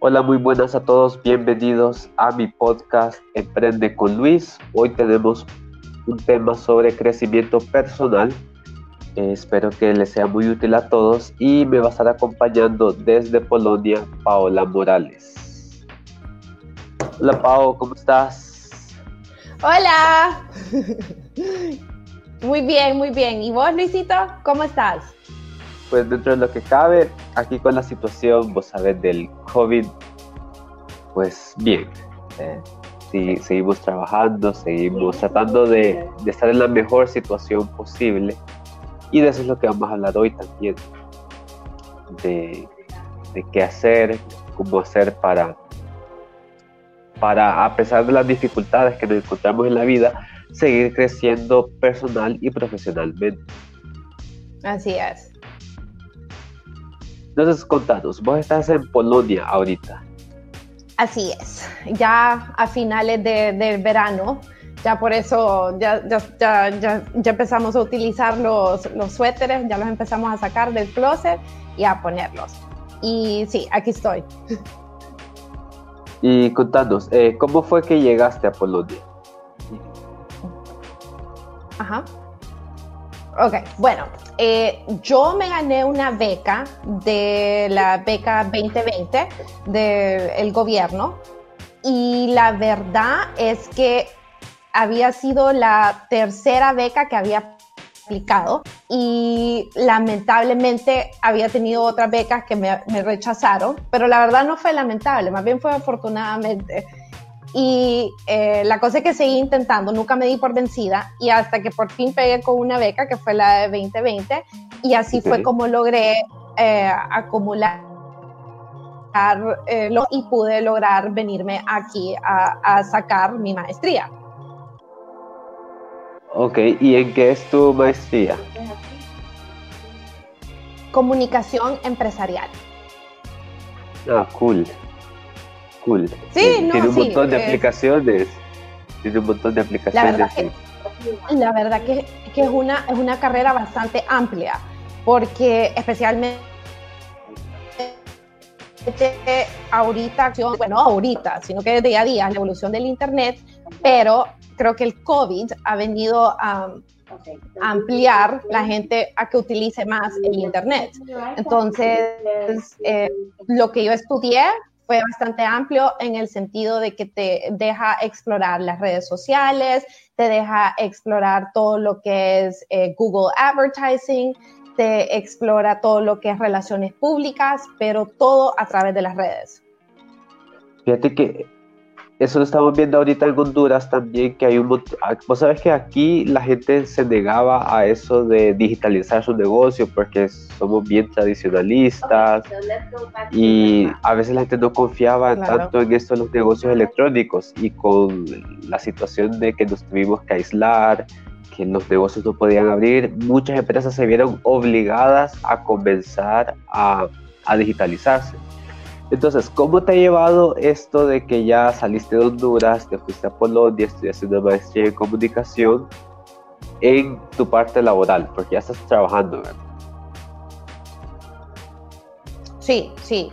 Hola, muy buenas a todos, bienvenidos a mi podcast Emprende con Luis. Hoy tenemos un tema sobre crecimiento personal. Eh, espero que les sea muy útil a todos y me va a estar acompañando desde Polonia Paola Morales. Hola Pao, ¿cómo estás? Hola. Muy bien, muy bien. ¿Y vos, Luisito? ¿Cómo estás? Pues dentro de lo que cabe, aquí con la situación, vos sabés, del COVID, pues bien. Eh, sí, seguimos trabajando, seguimos tratando de, de, estar en la mejor situación posible. Y de eso es lo que vamos a hablar hoy también. De, de qué hacer, cómo hacer para, para, a pesar de las dificultades que nos encontramos en la vida, seguir creciendo personal y profesionalmente. Así es. Entonces, contanos, vos estás en Polonia ahorita. Así es, ya a finales de, del verano, ya por eso ya, ya, ya, ya, empezamos a utilizar los, los suéteres, ya los empezamos a sacar del closet y a ponerlos. Y sí, aquí estoy. Y contanos, eh, ¿cómo fue que llegaste a Polonia? Ajá. Ok, bueno, eh, yo me gané una beca de la beca 2020 del gobierno y la verdad es que había sido la tercera beca que había aplicado y lamentablemente había tenido otras becas que me, me rechazaron, pero la verdad no fue lamentable, más bien fue afortunadamente y eh, la cosa es que seguí intentando, nunca me di por vencida y hasta que por fin pegué con una beca que fue la de 2020 y así fue como logré eh, acumular eh, y pude lograr venirme aquí a, a, sacar mi maestría. Ok, ¿y en qué es tu maestría? Comunicación empresarial. Ah, cool cool. Sí, Tiene un montón de aplicaciones. Tiene un montón de aplicaciones. La verdad, que, que, es, una, es una carrera bastante amplia, porque especialmente ahorita, bueno, ahorita, sino que día a día, la evolución del Internet, pero creo que el COVID ha venido a, ampliar la gente a que utilice más el Internet. Entonces, eh, lo que yo estudié fue bastante amplio en el sentido de que te deja explorar las redes sociales, te deja explorar todo lo que es eh, Google Advertising, te explora todo lo que es relaciones públicas, pero todo a través de las redes. Fíjate que eso lo estamos viendo ahorita en Honduras también, que hay un ah, Vos sabes que aquí la gente se negaba a eso de digitalizar su negocio porque somos bien tradicionalistas y a veces la gente no confiaba tanto en esto de los negocios electrónicos y con la situación de que nos tuvimos que aislar, que los negocios no podían abrir, muchas empresas se vieron obligadas a comenzar a, a digitalizarse. Entonces, ¿cómo te ha llevado esto de que ya saliste de Honduras, te fuiste a Polonia, estudiaste una maestría en comunicación en tu parte laboral? Porque ya estás trabajando, ¿verdad? Sí, sí.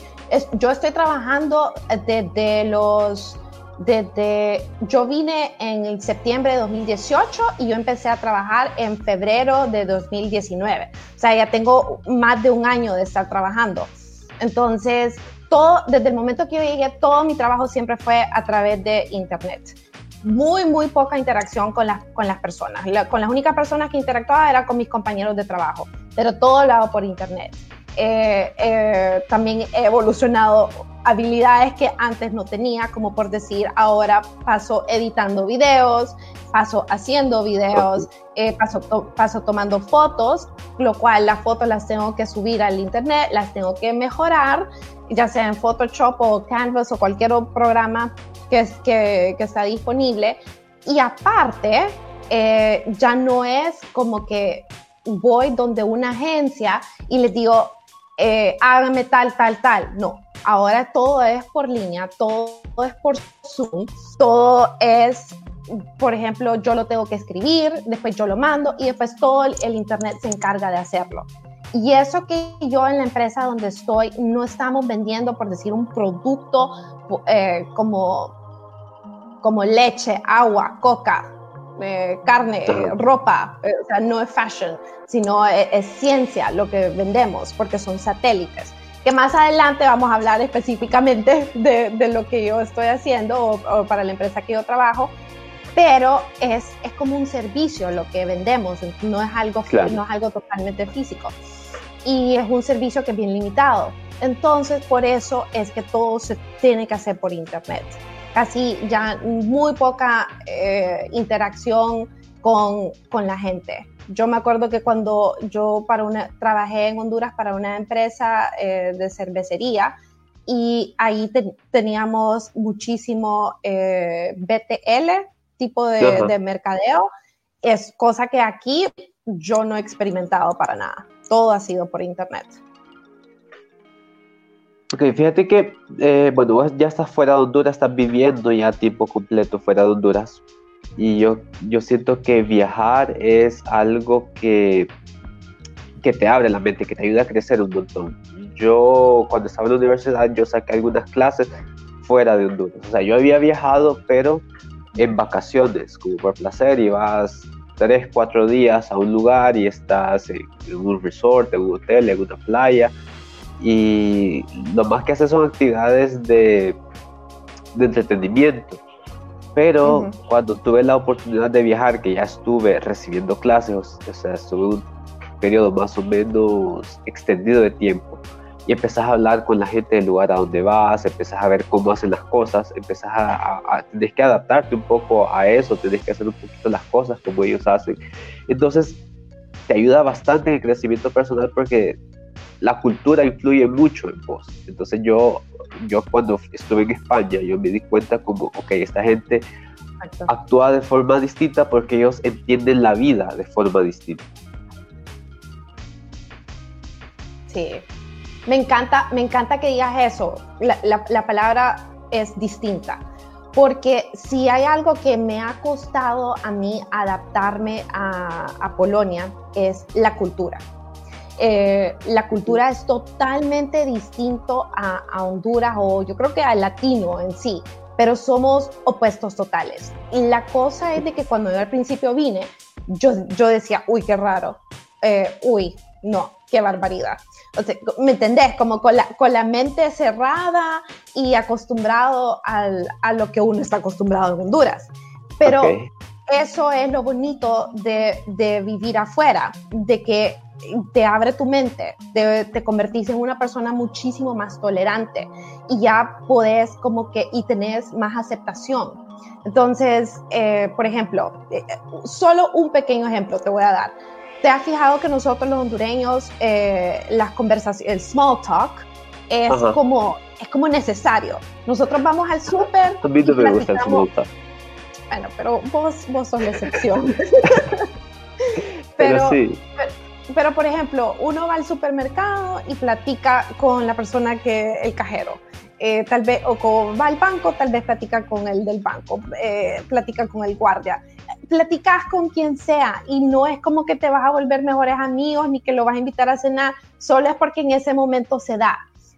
yo estoy trabajando desde los desde, yo vine en septiembre de 2018 y yo empecé a trabajar en febrero de 2019. O sea, ya tengo más de un año de estar trabajando. Entonces, todo, desde el momento que yo llegué, todo mi trabajo siempre fue a través de Internet. Muy, muy poca interacción con las, con las personas. con las únicas personas que interactuaba era con mis compañeros de trabajo, pero todo lo hago por Internet. Eh, eh, también he evolucionado habilidades que antes no tenía, como por decir, ahora paso editando videos, paso haciendo videos, eh, paso, paso tomando fotos, lo cual las fotos las tengo que subir al internet, las tengo que mejorar, ya sea en Photoshop o Canvas o cualquier otro programa que, que, que está disponible. Y aparte, eh, ya no es como que voy donde una agencia y les digo, eh, hágame tal, tal, tal. No, ahora todo es por línea, todo es por Zoom, todo es por ejemplo, yo lo tengo que escribir, después yo lo mando y después todo el, Internet se encarga de hacerlo. Y eso que yo en la empresa donde estoy no estamos vendiendo, por decir, un producto eh, como, como leche, agua, coca, eh, carne, ropa, eh, o sea, no es fashion, sino es, ciencia lo que vendemos, porque son satélites. Que más adelante vamos a hablar específicamente de, de lo que yo estoy haciendo o, para la empresa que yo trabajo, pero es, es como un servicio lo que vendemos, no es algo, no es algo totalmente físico. Y es un servicio que es bien limitado. Entonces, por eso es que todo se tiene que hacer por Internet casi ya muy poca eh, interacción con, con, la gente. Yo me acuerdo que cuando yo para una, trabajé en Honduras para una empresa eh, de cervecería y ahí teníamos muchísimo eh, BTL, tipo de, de mercadeo, es cosa que aquí yo no he experimentado para nada. Todo ha sido por internet. Ok, fíjate que, eh, bueno, vos ya estás fuera de Honduras, estás viviendo ya tiempo completo fuera de Honduras. Y yo, yo siento que viajar es algo que, que te abre la mente, que te ayuda a crecer un montón. Yo, cuando estaba en la universidad, yo saqué algunas clases fuera de Honduras. O sea, yo había viajado, pero en vacaciones, como por placer, y vas tres, cuatro días a un lugar y estás en un resort, en un hotel, en una playa y lo más que hace son actividades de, de entretenimiento. Pero cuando tuve la oportunidad de viajar, que ya estuve recibiendo clases, o sea, estuve un periodo más o menos extendido de tiempo, y empezás a hablar con la gente del lugar a donde vas, empezás a ver cómo hacen las cosas, empezás a, a, tenés que adaptarte un poco a eso, tenés que hacer un poquito las cosas como ellos hacen. Entonces, te ayuda bastante en el crecimiento personal porque la cultura influye mucho en vos. Entonces yo, yo cuando estuve en España, yo me di cuenta como, ok, esta gente actúa de forma distinta porque ellos entienden la vida de forma distinta. Sí, me encanta, me encanta que digas eso. La, palabra es distinta. Porque si hay algo que me ha costado a mí adaptarme a, a Polonia es la cultura eh, la cultura es totalmente distinto a, Honduras o yo creo que al latino en sí, pero somos opuestos totales. Y la cosa es de que cuando yo al principio vine, yo, yo decía, uy, qué raro, eh, uy, no, qué barbaridad. ¿Me entendés? Como con la, con la mente cerrada y acostumbrado al, a lo que uno está acostumbrado en Honduras. Pero eso es lo bonito de, de vivir afuera, de que te abre tu mente, te, te, convertís en una persona muchísimo más tolerante y ya podés como que y tenés más aceptación. Entonces, eh, por ejemplo, eh, solo un pequeño ejemplo te voy a dar. ¿Te has fijado que nosotros los hondureños, eh, las conversaciones, el small talk, es como, es como necesario? Nosotros vamos al súper. A mí no me gusta el small talk. Bueno, pero vos, vos sos la excepción. pero, sí pero por ejemplo, uno va al supermercado y platica con la persona que, el cajero. Eh, tal vez, o va al banco, tal vez platica con el del banco, eh, platica con el guardia. Platicas con quien sea y no es como que te vas a volver mejores amigos ni que lo vas a invitar a cenar, solo es porque en ese momento se da.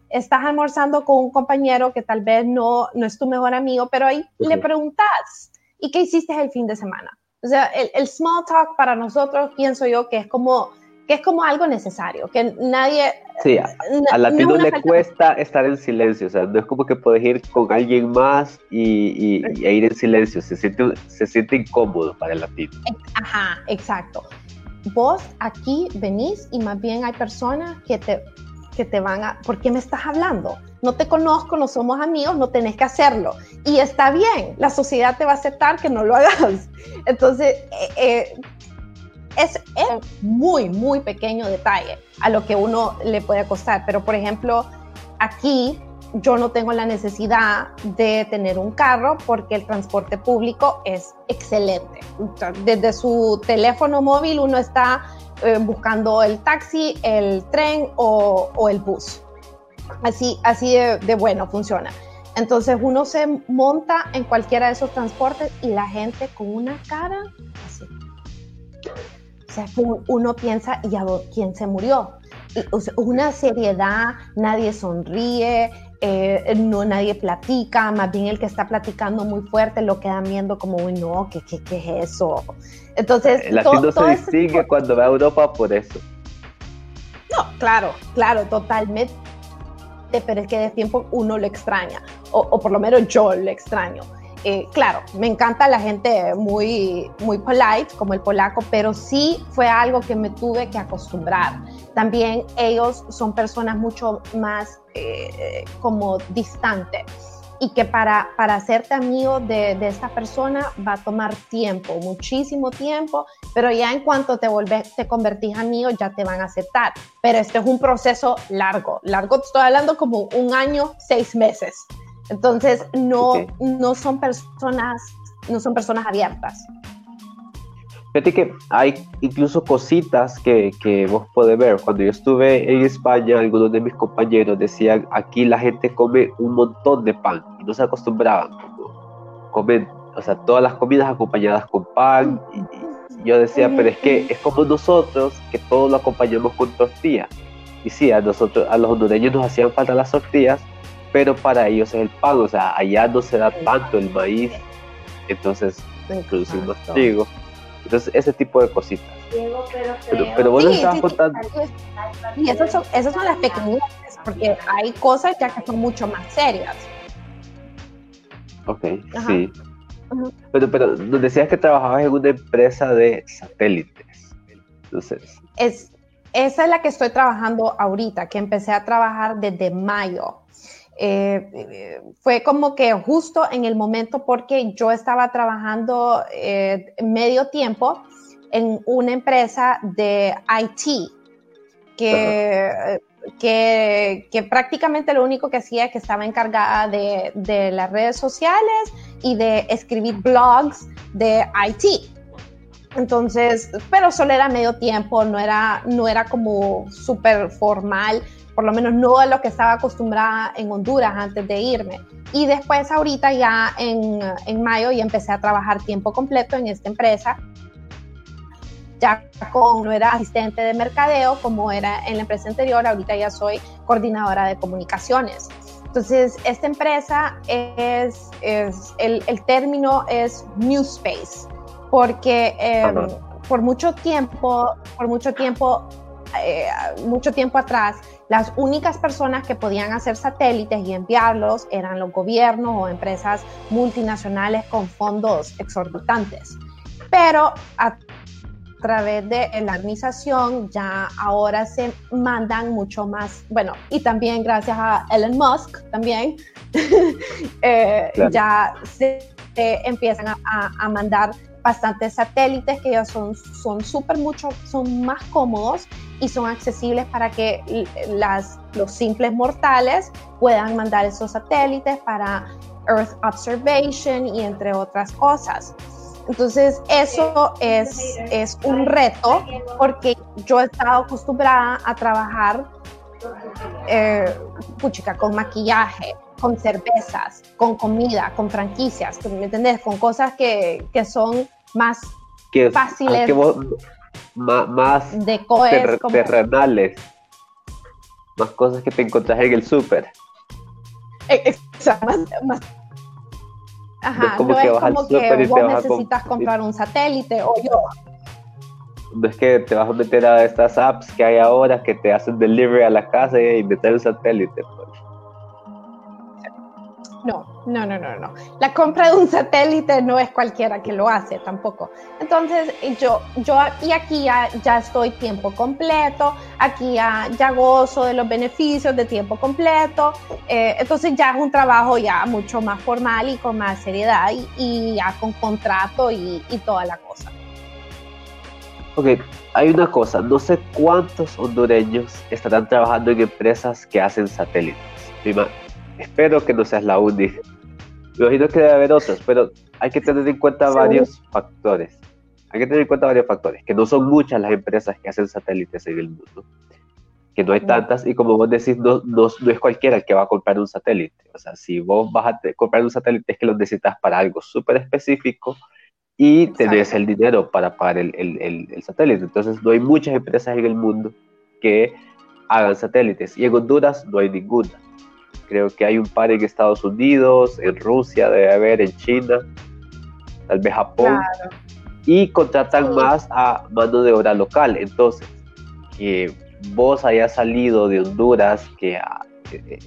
Estás almorzando con un compañero que tal vez no, no es tu mejor amigo, pero ahí le preguntas, ¿y qué hiciste el fin de semana? O sea, el, el small talk para nosotros pienso yo que es como que es como algo necesario, que nadie... Sí, a, latino le cuesta estar en silencio, o sea, no es como que puedes ir con alguien más y, y, e ir en silencio, se siente, se siente incómodo para el latino. Ajá, exacto. Vos aquí venís y más bien hay personas que te, que te van a... ¿Por qué me estás hablando? No te conozco, no somos amigos, no tenés que hacerlo. Y está bien, la sociedad te va a aceptar que no lo hagas. Entonces, eh, eh es, muy, muy pequeño detalle a lo que uno le puede costar. Pero, por ejemplo, aquí yo no tengo la necesidad de tener un carro porque el transporte público es excelente. Desde su teléfono móvil uno está eh, buscando el taxi, el tren o, el bus. Así, así de, de, bueno funciona. Entonces uno se monta en cualquiera de esos transportes y la gente con una cara así. O sea, uno piensa, ¿y a quién se murió? una seriedad, nadie sonríe, eh, no nadie platica, más bien el que está platicando muy fuerte lo quedan viendo como, uy, no, ¿qué, qué, qué es eso? Entonces, el latino se distingue cuando va a Europa por eso. No, claro, claro, totalmente. Pero es que de tiempo uno lo extraña, o, o por lo menos yo lo extraño. Eh, claro, me encanta la gente muy, muy polite, como el polaco, pero sí fue algo que me tuve que acostumbrar. También ellos son personas mucho más eh, como distantes y que para, para hacerte amigo de, de, esta persona va a tomar tiempo, muchísimo tiempo, pero ya en cuanto te, volvés, te convertís amigo ya te van a aceptar. Pero este es un proceso largo, largo, estoy hablando como un año, seis meses. Entonces, no, no son personas, no son personas abiertas. Fíjate que hay incluso cositas que, que, vos podés ver. Cuando yo estuve en España, algunos de mis compañeros decían, aquí la gente come un montón de pan y no se acostumbraban. Comen, o sea, todas las comidas acompañadas con pan. Y, yo decía, pero es que es como nosotros, que todos lo acompañamos con tortillas. Y sí, a nosotros, a los hondureños nos hacían falta las tortillas, pero para ellos es el pan, o sea, allá no se da tanto el maíz, entonces producimos trigo. Entonces, ese tipo de cositas. Pero, pero vos sí, estabas contando. Y esas son, esas son las pequeñas, porque hay cosas ya que son mucho más serias. Ok, sí. Pero, pero nos decías que trabajabas en una empresa de satélites. Entonces. Es, esa es la que estoy trabajando ahorita, que empecé a trabajar desde mayo. Eh, fue como que justo en el momento porque yo estaba trabajando eh, medio tiempo en una empresa de IT que, que, prácticamente lo único que hacía es que estaba encargada de, de las redes sociales y de escribir blogs de IT. Entonces, pero solo era medio tiempo, no era, no era como súper formal por lo menos no a lo que estaba acostumbrada en Honduras antes de irme. Y después ahorita ya en, en mayo ya empecé a trabajar tiempo completo en esta empresa. Ya con, no era asistente de mercadeo como era en la empresa anterior, ahorita ya soy coordinadora de comunicaciones. Entonces, esta empresa es, es el, el, término es New Space, porque eh, por mucho tiempo, por mucho tiempo eh, mucho tiempo atrás, las únicas personas que podían hacer satélites y enviarlos eran los gobiernos o empresas multinacionales con fondos exorbitantes. Pero a través de la organización ya ahora se mandan mucho más, bueno, y también gracias a Elon Musk también, eh, ya se empiezan a, a mandar bastantes satélites que ya son súper mucho, son más cómodos y son accesibles para que las, los simples mortales puedan mandar esos satélites para Earth Observation y entre otras cosas. Entonces, eso es, es un reto porque yo he estado acostumbrada a trabajar eh, puchica, con maquillaje, con cervezas, con comida, con franquicias, ¿me entendés? Con cosas que, que son más fáciles. más de terrenales. Más cosas que te encontrás en el súper. E, más, Ajá, no es como que, vos necesitas comprar un satélite o yo. No es que te vas a meter a estas apps que hay ahora que te hacen delivery a la casa y meter el satélite. Pues. No, no, no, no, no. La compra de un satélite no es cualquiera que lo hace tampoco. Entonces, yo, yo y aquí ya, estoy tiempo completo, aquí ya, gozo de los beneficios de tiempo completo. Eh, entonces ya es un trabajo ya mucho más formal y con más seriedad y, ya con contrato y, y, toda la cosa. Ok, hay una cosa, no sé cuántos hondureños estarán trabajando en empresas que hacen satélites. Espero que no seas la única. Me imagino que debe haber otros, pero hay que tener en cuenta varios factores. Hay que tener en cuenta varios factores, que no son muchas las empresas que hacen satélites en el mundo, que no hay tantas, y como vos decís, no, no, es cualquiera el que va a comprar un satélite. O sea, si vos vas a comprar un satélite es que lo necesitas para algo súper específico y tenés el dinero para pagar el, el, el, el satélite. Entonces, no hay muchas empresas en el mundo que hagan satélites. Y en Honduras no hay ninguna. Creo que hay un par en Estados Unidos, en Rusia debe haber, en China, tal vez Japón. Y contratan más a mano de obra local. Entonces, que vos hayas salido de Honduras, que, eh,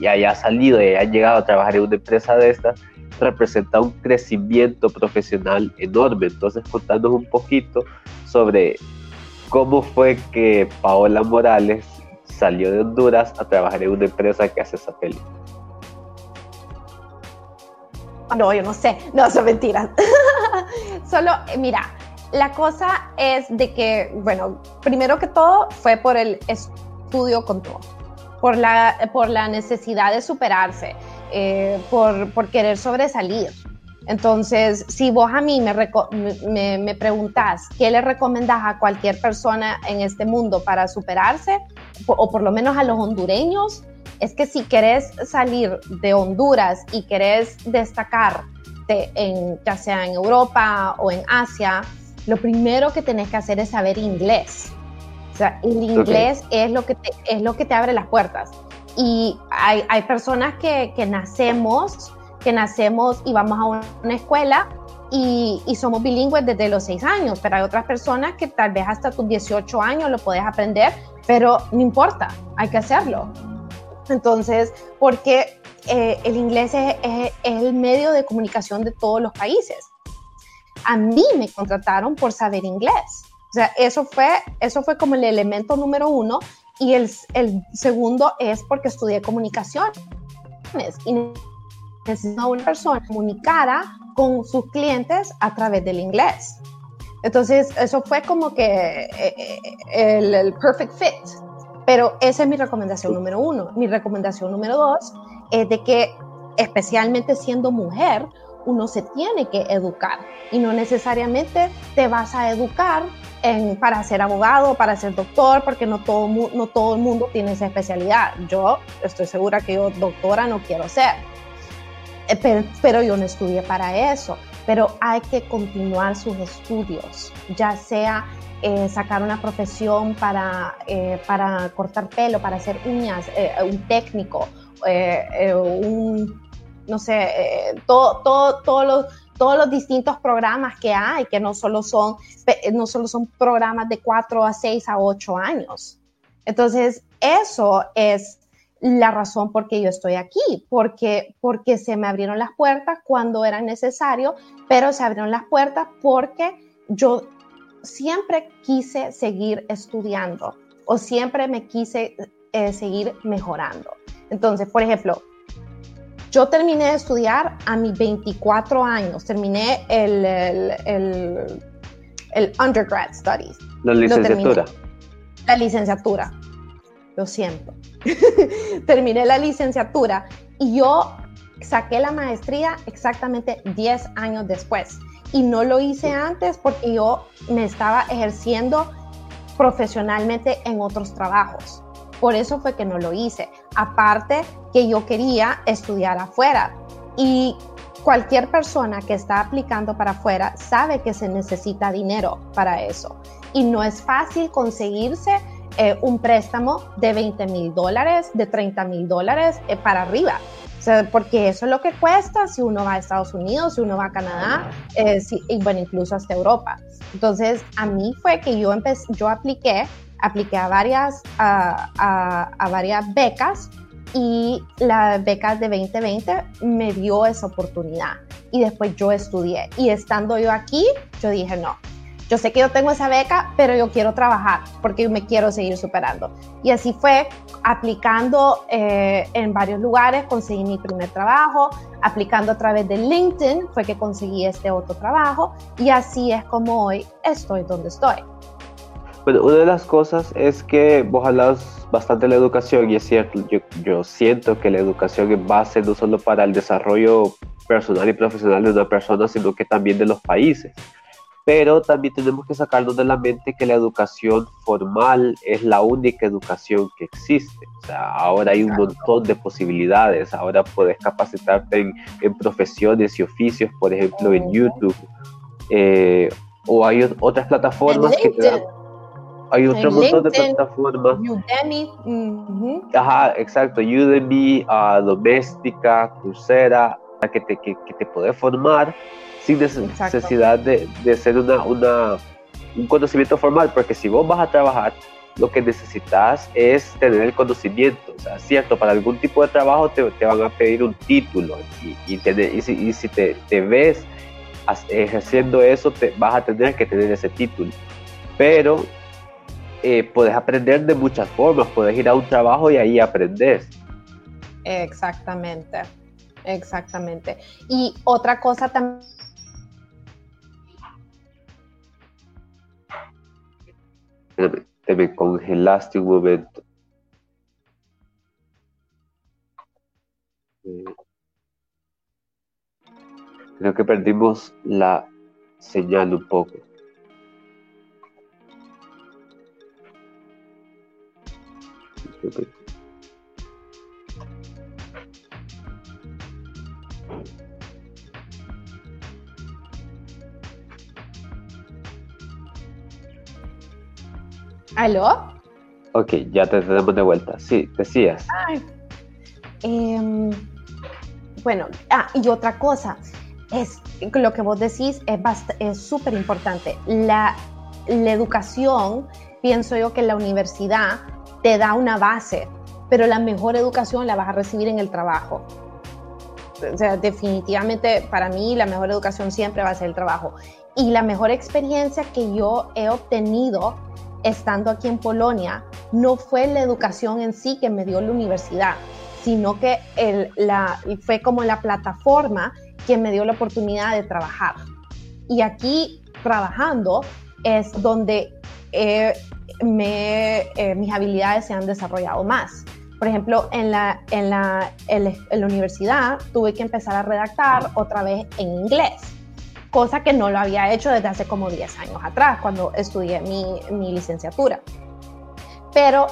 y hayas salido y hayas llegado a trabajar en una empresa de estas, representa un crecimiento profesional enorme. Entonces, contándonos un poquito sobre cómo fue que Paola Morales salió de Honduras a trabajar en una empresa que hace satélites. No, yo no sé, no, son mentiras. Solo, mira, la cosa es de que, bueno, primero que todo fue por el estudio con todo, por la, por la necesidad de superarse, eh, por, por, querer sobresalir. Entonces, si vos a mí me, me, me preguntás qué le recomendás a cualquier persona en este mundo para superarse, o por lo menos a los hondureños, es que si querés salir de Honduras y querés destacar en, ya sea en Europa o en Asia, lo primero que tenés que hacer es saber inglés. O sea, el inglés es, lo que te, es lo que te abre las puertas. Y hay, hay personas que, que, nacemos, que nacemos y vamos a una escuela y, y, somos bilingües desde los 6 años, pero hay otras personas que tal vez hasta tus 18 años lo puedes aprender, pero no importa, hay que hacerlo. Entonces, porque eh, el inglés es, es, el medio de comunicación de todos los países. A mí me contrataron por saber inglés. O sea, eso fue, eso fue como el elemento número uno. Y el, el segundo es porque estudié comunicación. Y necesito una persona comunicada con sus clientes a través del inglés. Entonces, eso fue como que eh, eh, el, el perfect fit pero esa es mi recomendación número uno. Mi recomendación número dos es de que, especialmente siendo mujer, uno se tiene que educar y no necesariamente te vas a educar en, para ser abogado, para ser doctor, porque no todo, no todo el mundo tiene esa especialidad. Yo estoy segura que yo doctora no quiero ser, pero, pero yo no estudié para eso. Pero hay que continuar sus estudios, ya sea eh, sacar una profesión para, eh, para cortar pelo, para hacer uñas, eh, un técnico, un, no sé, todo, todo, todos los todos los distintos programas que hay, que no solo son, no solo son programas de 4 a 6 a 8 años. Entonces, eso es la razón por qué yo estoy aquí, porque, porque se me abrieron las puertas cuando era necesario, pero se abrieron las puertas porque yo siempre quise seguir estudiando o siempre me quise eh, seguir mejorando. Entonces, por ejemplo, yo terminé de estudiar a mis 24 años, terminé el, el, el, undergrad studies. La licenciatura. La licenciatura, lo siento. terminé la licenciatura y yo saqué la maestría exactamente 10 años después y no lo hice antes porque yo me estaba ejerciendo profesionalmente en otros trabajos. Por eso fue que no lo hice. Aparte que yo quería estudiar afuera y cualquier persona que está aplicando para afuera sabe que se necesita dinero para eso. Y no es fácil conseguirse eh, un préstamo de 20 mil dólares, de 30 mil dólares eh, para arriba. Porque eso es lo que cuesta si uno va a Estados Unidos, si uno va a Canadá, eh, y bueno, incluso hasta Europa. Entonces, a mí fue que yo empecé, yo apliqué, apliqué a varias, a, varias becas y la beca de 2020 me dio esa oportunidad. Y después yo estudié. Y estando yo aquí, yo dije, no, yo sé que yo tengo esa beca, pero yo quiero trabajar porque yo me quiero seguir superando. Y así fue, aplicando eh, en varios lugares, conseguí mi primer trabajo, aplicando a través de LinkedIn fue que conseguí este otro trabajo y así es como hoy estoy donde estoy. Bueno, una de las cosas es que vos hablas bastante de la educación y es cierto, yo, yo siento que la educación es base no solo para el desarrollo personal y profesional de una persona, sino que también de los países pero también tenemos que sacarnos de la mente que la educación formal es la única educación que existe. O sea, ahora hay un montón de posibilidades, ahora puedes capacitarte en, profesiones y oficios, por ejemplo, en YouTube, eh, o hay otras plataformas que te dan... hay otro montón de plataformas. Udemy. Ajá, exacto. Udemy, uh, Doméstica, Coursera, que te, que, que te puede formar sin necesidad de, de ser una, una, un conocimiento formal, porque si vos vas a trabajar, lo que necesitas es tener el conocimiento. O sea, cierto, para algún tipo de trabajo te, te van a pedir un título y, y, tener, y si, y si te, te, ves ejerciendo eso, te, vas a tener que tener ese título. Pero eh, puedes aprender de muchas formas, puedes ir a un trabajo y ahí aprendes. Exactamente, exactamente. Y otra cosa también te me congelaste un momento. Creo que perdimos la señal un poco. ¿Aló? Ok, ya te tenemos de vuelta. Sí, decías. Em, bueno, ah, y otra cosa, es lo que vos decís es súper importante. La, la educación, pienso yo que la universidad te da una base, pero la mejor educación la vas a recibir en el trabajo. O sea, definitivamente para mí la mejor educación siempre va a ser el trabajo. Y la mejor experiencia que yo he obtenido estando aquí en Polonia no fue la educación en sí que me dio la universidad, sino que el, la, fue como la plataforma que me dio la oportunidad de trabajar. Y aquí trabajando es donde me, eh, mis habilidades se han desarrollado más. Por ejemplo, en la, en, la, en la universidad tuve que empezar a redactar otra vez en inglés cosa que no lo había hecho desde hace como 10 años atrás, cuando estudié mi, mi licenciatura. Pero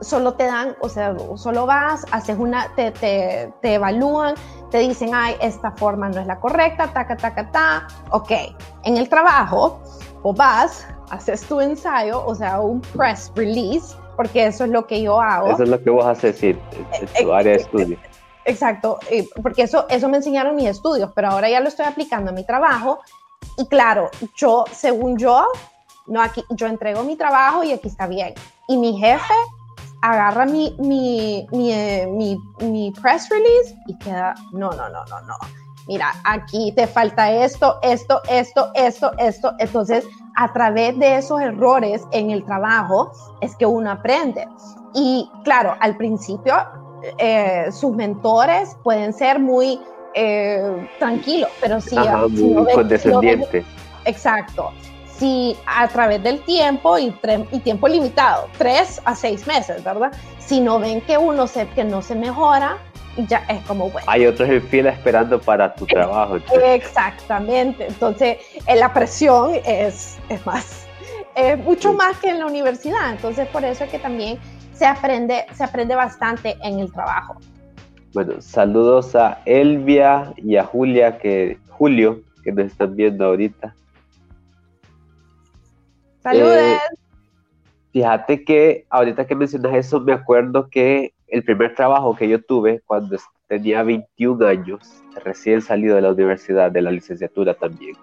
solo te dan, o sea, solo vas, haces una, te, te, te, evalúan, te dicen, ay, esta forma no es la correcta, taca, taca, ta, ok. En el trabajo, o vas, haces tu ensayo, o sea, un press release, porque eso es lo que yo hago. Eso es lo que vos haces, sí, en tu área de estudio. Exacto, porque eso, eso me enseñaron mis estudios, pero ahora ya lo estoy aplicando a mi trabajo. Y claro, yo, según yo, no aquí, yo entrego mi trabajo y aquí está bien. Y mi jefe agarra mi, mi, mi, eh, mi, mi press release y queda, no, no, no, no, no. Mira, aquí te falta esto, esto, esto, esto, esto. Entonces, a través de esos errores en el trabajo es que uno aprende. Y claro, al principio eh, sus mentores pueden ser muy eh, tranquilos, pero si, muy condescendientes. exacto. Si a través del tiempo y, y, tiempo limitado, tres a seis meses, ¿verdad? Si no ven que uno se, que no se mejora, ya es como bueno. Hay otros en fila esperando para tu trabajo. Exactamente. Entonces, eh, la presión es, es más, es mucho más que en la universidad. Entonces, por eso es que también se aprende, se aprende bastante en el trabajo. Bueno, saludos a Elvia y a Julia, que, Julio, que nos están viendo ahorita. Saludos. Eh, fíjate que ahorita que mencionas eso, me acuerdo que el primer trabajo que yo tuve cuando tenía 21 años, recién salido de la universidad, de la licenciatura también,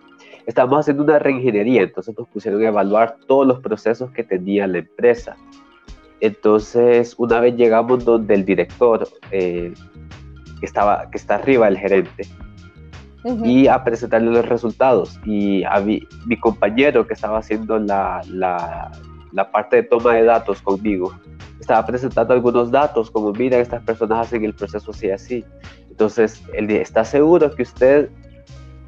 estábamos haciendo una reingeniería, entonces nos pusieron a evaluar todos los procesos que tenía la empresa. Entonces, una vez llegamos donde el director, eh, que, estaba, que está arriba, el gerente, y a presentarle los resultados. Y a mi, compañero que estaba haciendo la, la, la, parte de toma de datos conmigo, estaba presentando algunos datos, como mira, estas personas hacen el proceso así, así. Entonces, él dice, ¿está seguro que usted,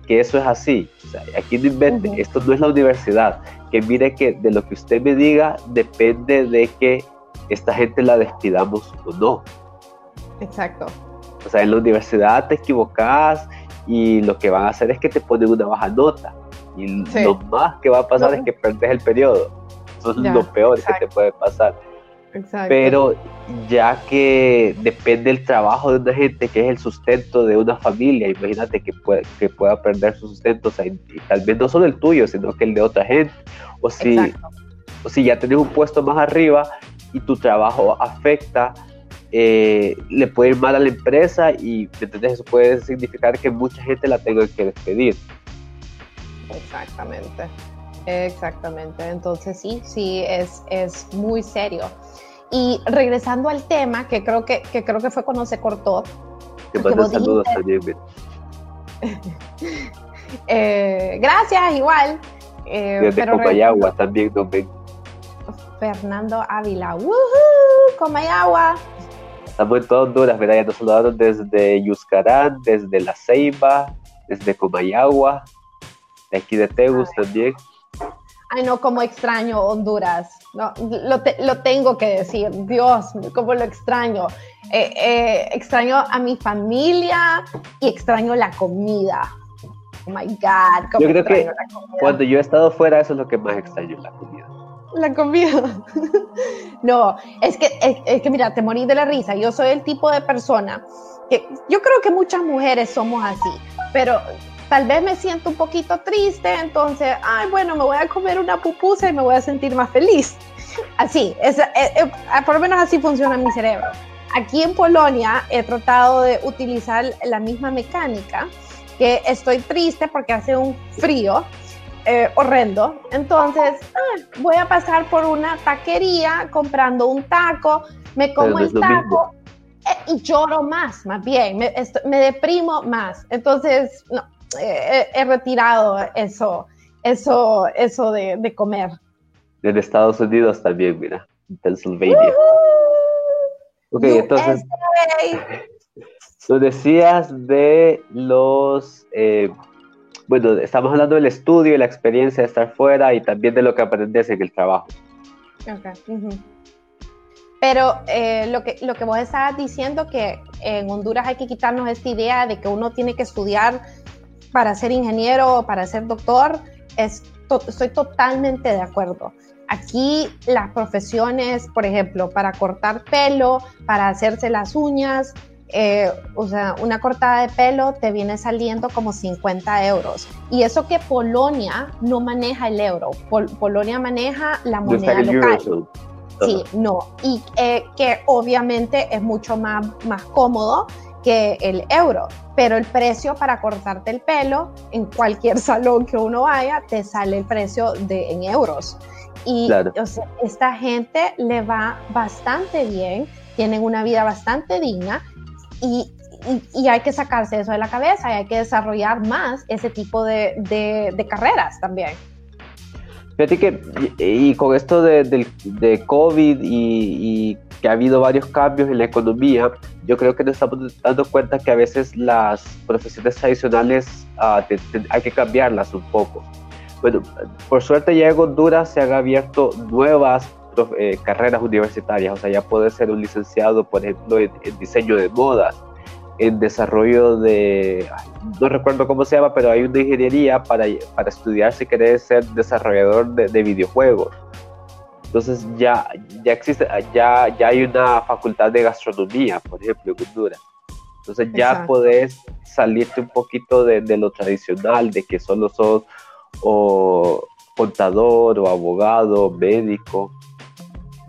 que eso es así? O sea, aquí no invente, esto no es la universidad. Que mire que de lo que usted me diga depende de que esta gente la despidamos o no. Exacto. O sea, en la universidad te equivocas y lo que van a hacer es que te ponen una baja nota. Y lo más que va a pasar es que perdes el periodo. Eso es lo peor que te puede pasar. Exacto. Pero ya que depende el trabajo de una gente, que es el sustento de una familia, imagínate que, puede, que pueda perder su sustento, o sea, y tal vez no solo el tuyo, sino que el de otra gente. O si, si ya tenés un puesto más arriba y tu trabajo afecta, eh, le puede ir mal a la empresa y eso puede significar que mucha gente la tenga que despedir. Exactamente, exactamente. Entonces sí, sí, es, es muy serio. Y regresando al tema, que creo que, que creo que fue cuando se cortó. Que saludos también. eh, gracias, igual. Eh, Desde Comayagua también ven. Fernando Ávila, ¡Woohoo! Comayagua. Estamos en todas Honduras, ¿verdad? Ya nos saludaron desde Yuscarán, desde La Ceiba, desde Comayagua, de aquí de Tegus también. Ay, no, como extraño Honduras. No, lo, lo tengo que decir. Dios, cómo lo extraño. Eh, eh, extraño a mi familia y extraño la comida. Oh my God. Cómo yo creo que cuando yo he estado fuera, eso es lo que más extraño, la comida. La comida. no, es que, es, es que mira, te morí de la risa. Yo soy el tipo de persona que yo creo que muchas mujeres somos así, pero tal vez me siento un poquito triste, entonces, ay, bueno, me voy a comer una pupusa y me voy a sentir más feliz. Así, es, eh, por lo menos así funciona mi cerebro. Aquí en Polonia he tratado de utilizar la misma mecánica, que estoy triste porque hace un frío eh, horrendo, entonces ah, voy a pasar por una taquería comprando un taco, me como el taco y lloro más, más bien, me, me deprimo más. Entonces, no, he, retirado eso, eso, eso de, de, comer. En Estados Unidos también, mira, Pennsylvania. ok, entonces, tú decías de los, eh, bueno, estamos hablando del estudio y la experiencia de estar fuera y también de lo que aprendes en el trabajo. Okay. Pero eh, lo, que, lo que vos estabas diciendo, que en Honduras hay que quitarnos esta idea de que uno tiene que estudiar para ser ingeniero o para ser doctor, es estoy totalmente de acuerdo. Aquí las profesiones, por ejemplo, para cortar pelo, para hacerse las uñas, eh, o sea, una cortada de pelo te viene saliendo como 50 euros. Y eso que Polonia no maneja el euro, Polonia maneja la moneda local. Sí, no. Y eh, que obviamente es mucho más, más cómodo que el euro, pero el precio para cortarte el pelo en cualquier salón que uno vaya te sale el precio de en euros. Y esta gente le va bastante bien, tienen una vida bastante digna y, y, hay que sacarse eso de la cabeza y hay que desarrollar más ese tipo de, de, carreras también. Fíjate que, y, con esto de, de COVID y, que ha habido varios cambios en la economía, yo creo que nos estamos dando cuenta que a veces las profesiones tradicionales ah, hay que cambiarlas un poco. Bueno, por suerte ya en Honduras se han abierto nuevas eh, carreras universitarias, o sea, ya puede ser un licenciado, por ejemplo, en, diseño de modas, en desarrollo de, no recuerdo cómo se llama, pero hay una ingeniería para, para estudiar si querés ser desarrollador de, de videojuegos entonces ya, ya existe, ya, ya hay una facultad de gastronomía, por ejemplo, en Honduras. Entonces ya podés salirte un poquito de, lo tradicional, de que solo sos o contador o abogado, médico.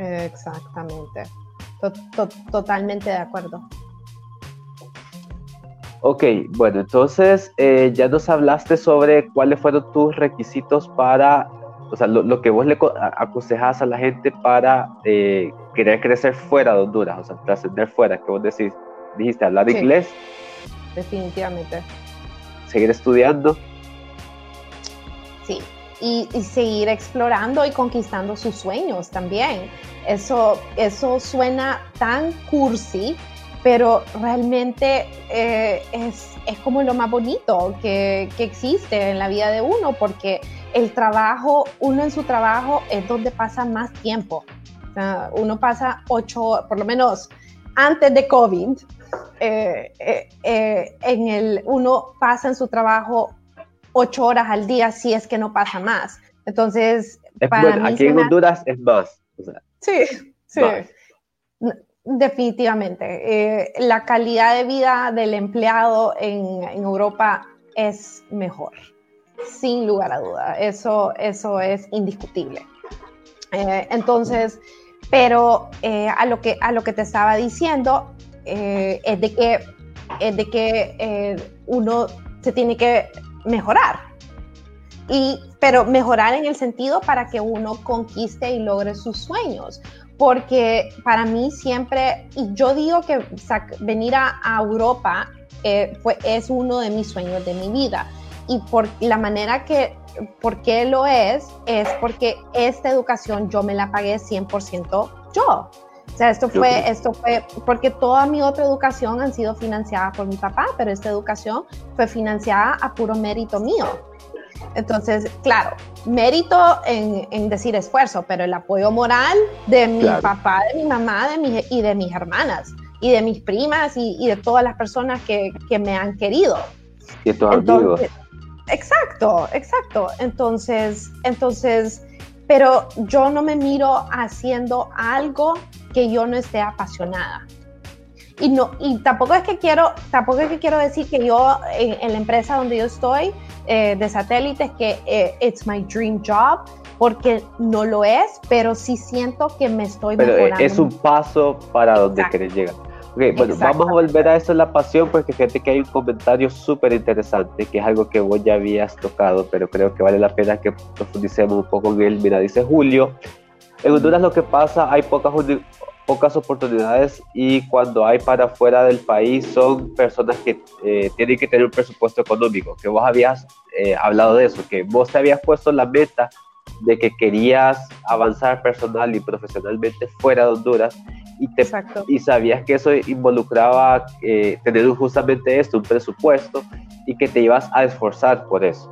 Exactamente. totalmente de acuerdo. Ok, bueno, entonces eh, ya nos hablaste sobre cuáles fueron tus requisitos para o sea, lo, que vos le aconsejas a la gente para eh, querer crecer fuera de Honduras, o sea, trascender fuera, que vos decís, dijiste hablar inglés. Definitivamente. Seguir estudiando. Sí, y, seguir explorando y conquistando sus sueños también. Eso, eso suena tan cursi, pero realmente eh, es, es, como lo más bonito que, que existe en la vida de uno, porque el trabajo, uno en su trabajo es donde pasa más tiempo. uno pasa ocho, por lo menos antes de COVID, eh, eh, eh, en el, uno pasa en su trabajo ocho horas al día si es que no pasa más. Entonces, para aquí en Honduras es más. sí, sí. Definitivamente. la calidad de vida del empleado en, en Europa es mejor sin lugar a duda. Eso, eso es indiscutible. Eh, entonces, pero eh, a, lo que, a lo que te estaba diciendo eh, es de que, es de que uno se tiene que mejorar. Y, pero mejorar en el sentido para que uno conquiste y logre sus sueños. Porque para mí siempre, y yo digo que venir a, Europa fue, es uno de mis sueños de mi vida. Y por la manera que ¿Por qué lo es? Es porque esta educación yo me la pagué 100% yo. O sea, esto fue, esto fue, porque toda mi otra educación han sido financiada por mi papá, pero esta educación fue financiada a puro mérito mío. Entonces, claro, mérito en, decir esfuerzo, pero el apoyo moral de mi papá, de mi mamá de y de mis hermanas y de mis primas y, de todas las personas que, me han querido. Y tus amigos. Exacto, exacto. Entonces, entonces, pero yo no me miro haciendo algo que yo no esté apasionada. Y no, y tampoco es que quiero, tampoco es que quiero decir que yo eh, en, la empresa donde yo estoy eh, de satélites que eh, it's my dream job, porque no lo es, pero sí siento que me estoy pero Es un paso para donde quieres llegar. Okay, bueno, vamos a volver a eso, la pasión, porque fíjate que hay un comentario súper interesante, que es algo que vos ya habías tocado, pero creo que vale la pena que profundicemos un poco en él. Mira, dice Julio, en Honduras lo que pasa, hay pocas, pocas oportunidades y cuando hay para fuera del país son personas que eh, tienen que tener un presupuesto económico, que vos habías eh, hablado de eso, que vos te habías puesto la meta de que querías avanzar personal y profesionalmente fuera de Honduras y, te, y sabías que eso involucraba eh, tener justamente esto, un presupuesto, y que te ibas a esforzar por eso.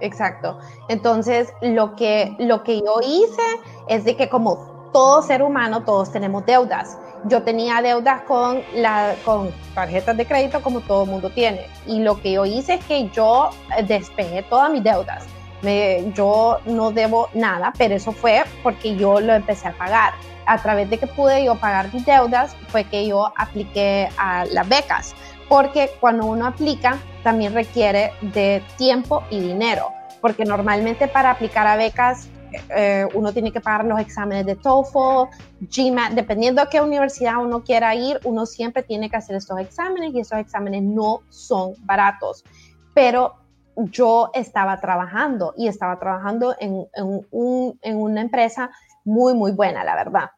Exacto. Entonces, lo que, lo que yo hice es de que como todo ser humano, todos tenemos deudas. Yo tenía deudas con, la, con tarjetas de crédito como todo el mundo tiene. Y lo que yo hice es que yo despegué todas mis deudas. Me, yo no debo nada, pero eso fue porque yo lo empecé a pagar a través de que pude yo pagar mis deudas fue que yo apliqué a las becas, porque cuando uno aplica también requiere de tiempo y dinero, porque normalmente para aplicar a becas eh, uno tiene que pagar los exámenes de TOEFL, GMAT, dependiendo a qué universidad uno quiera ir, uno siempre tiene que hacer estos exámenes y esos exámenes no son baratos. Pero yo estaba trabajando y estaba trabajando en, en una empresa muy, muy buena, la verdad.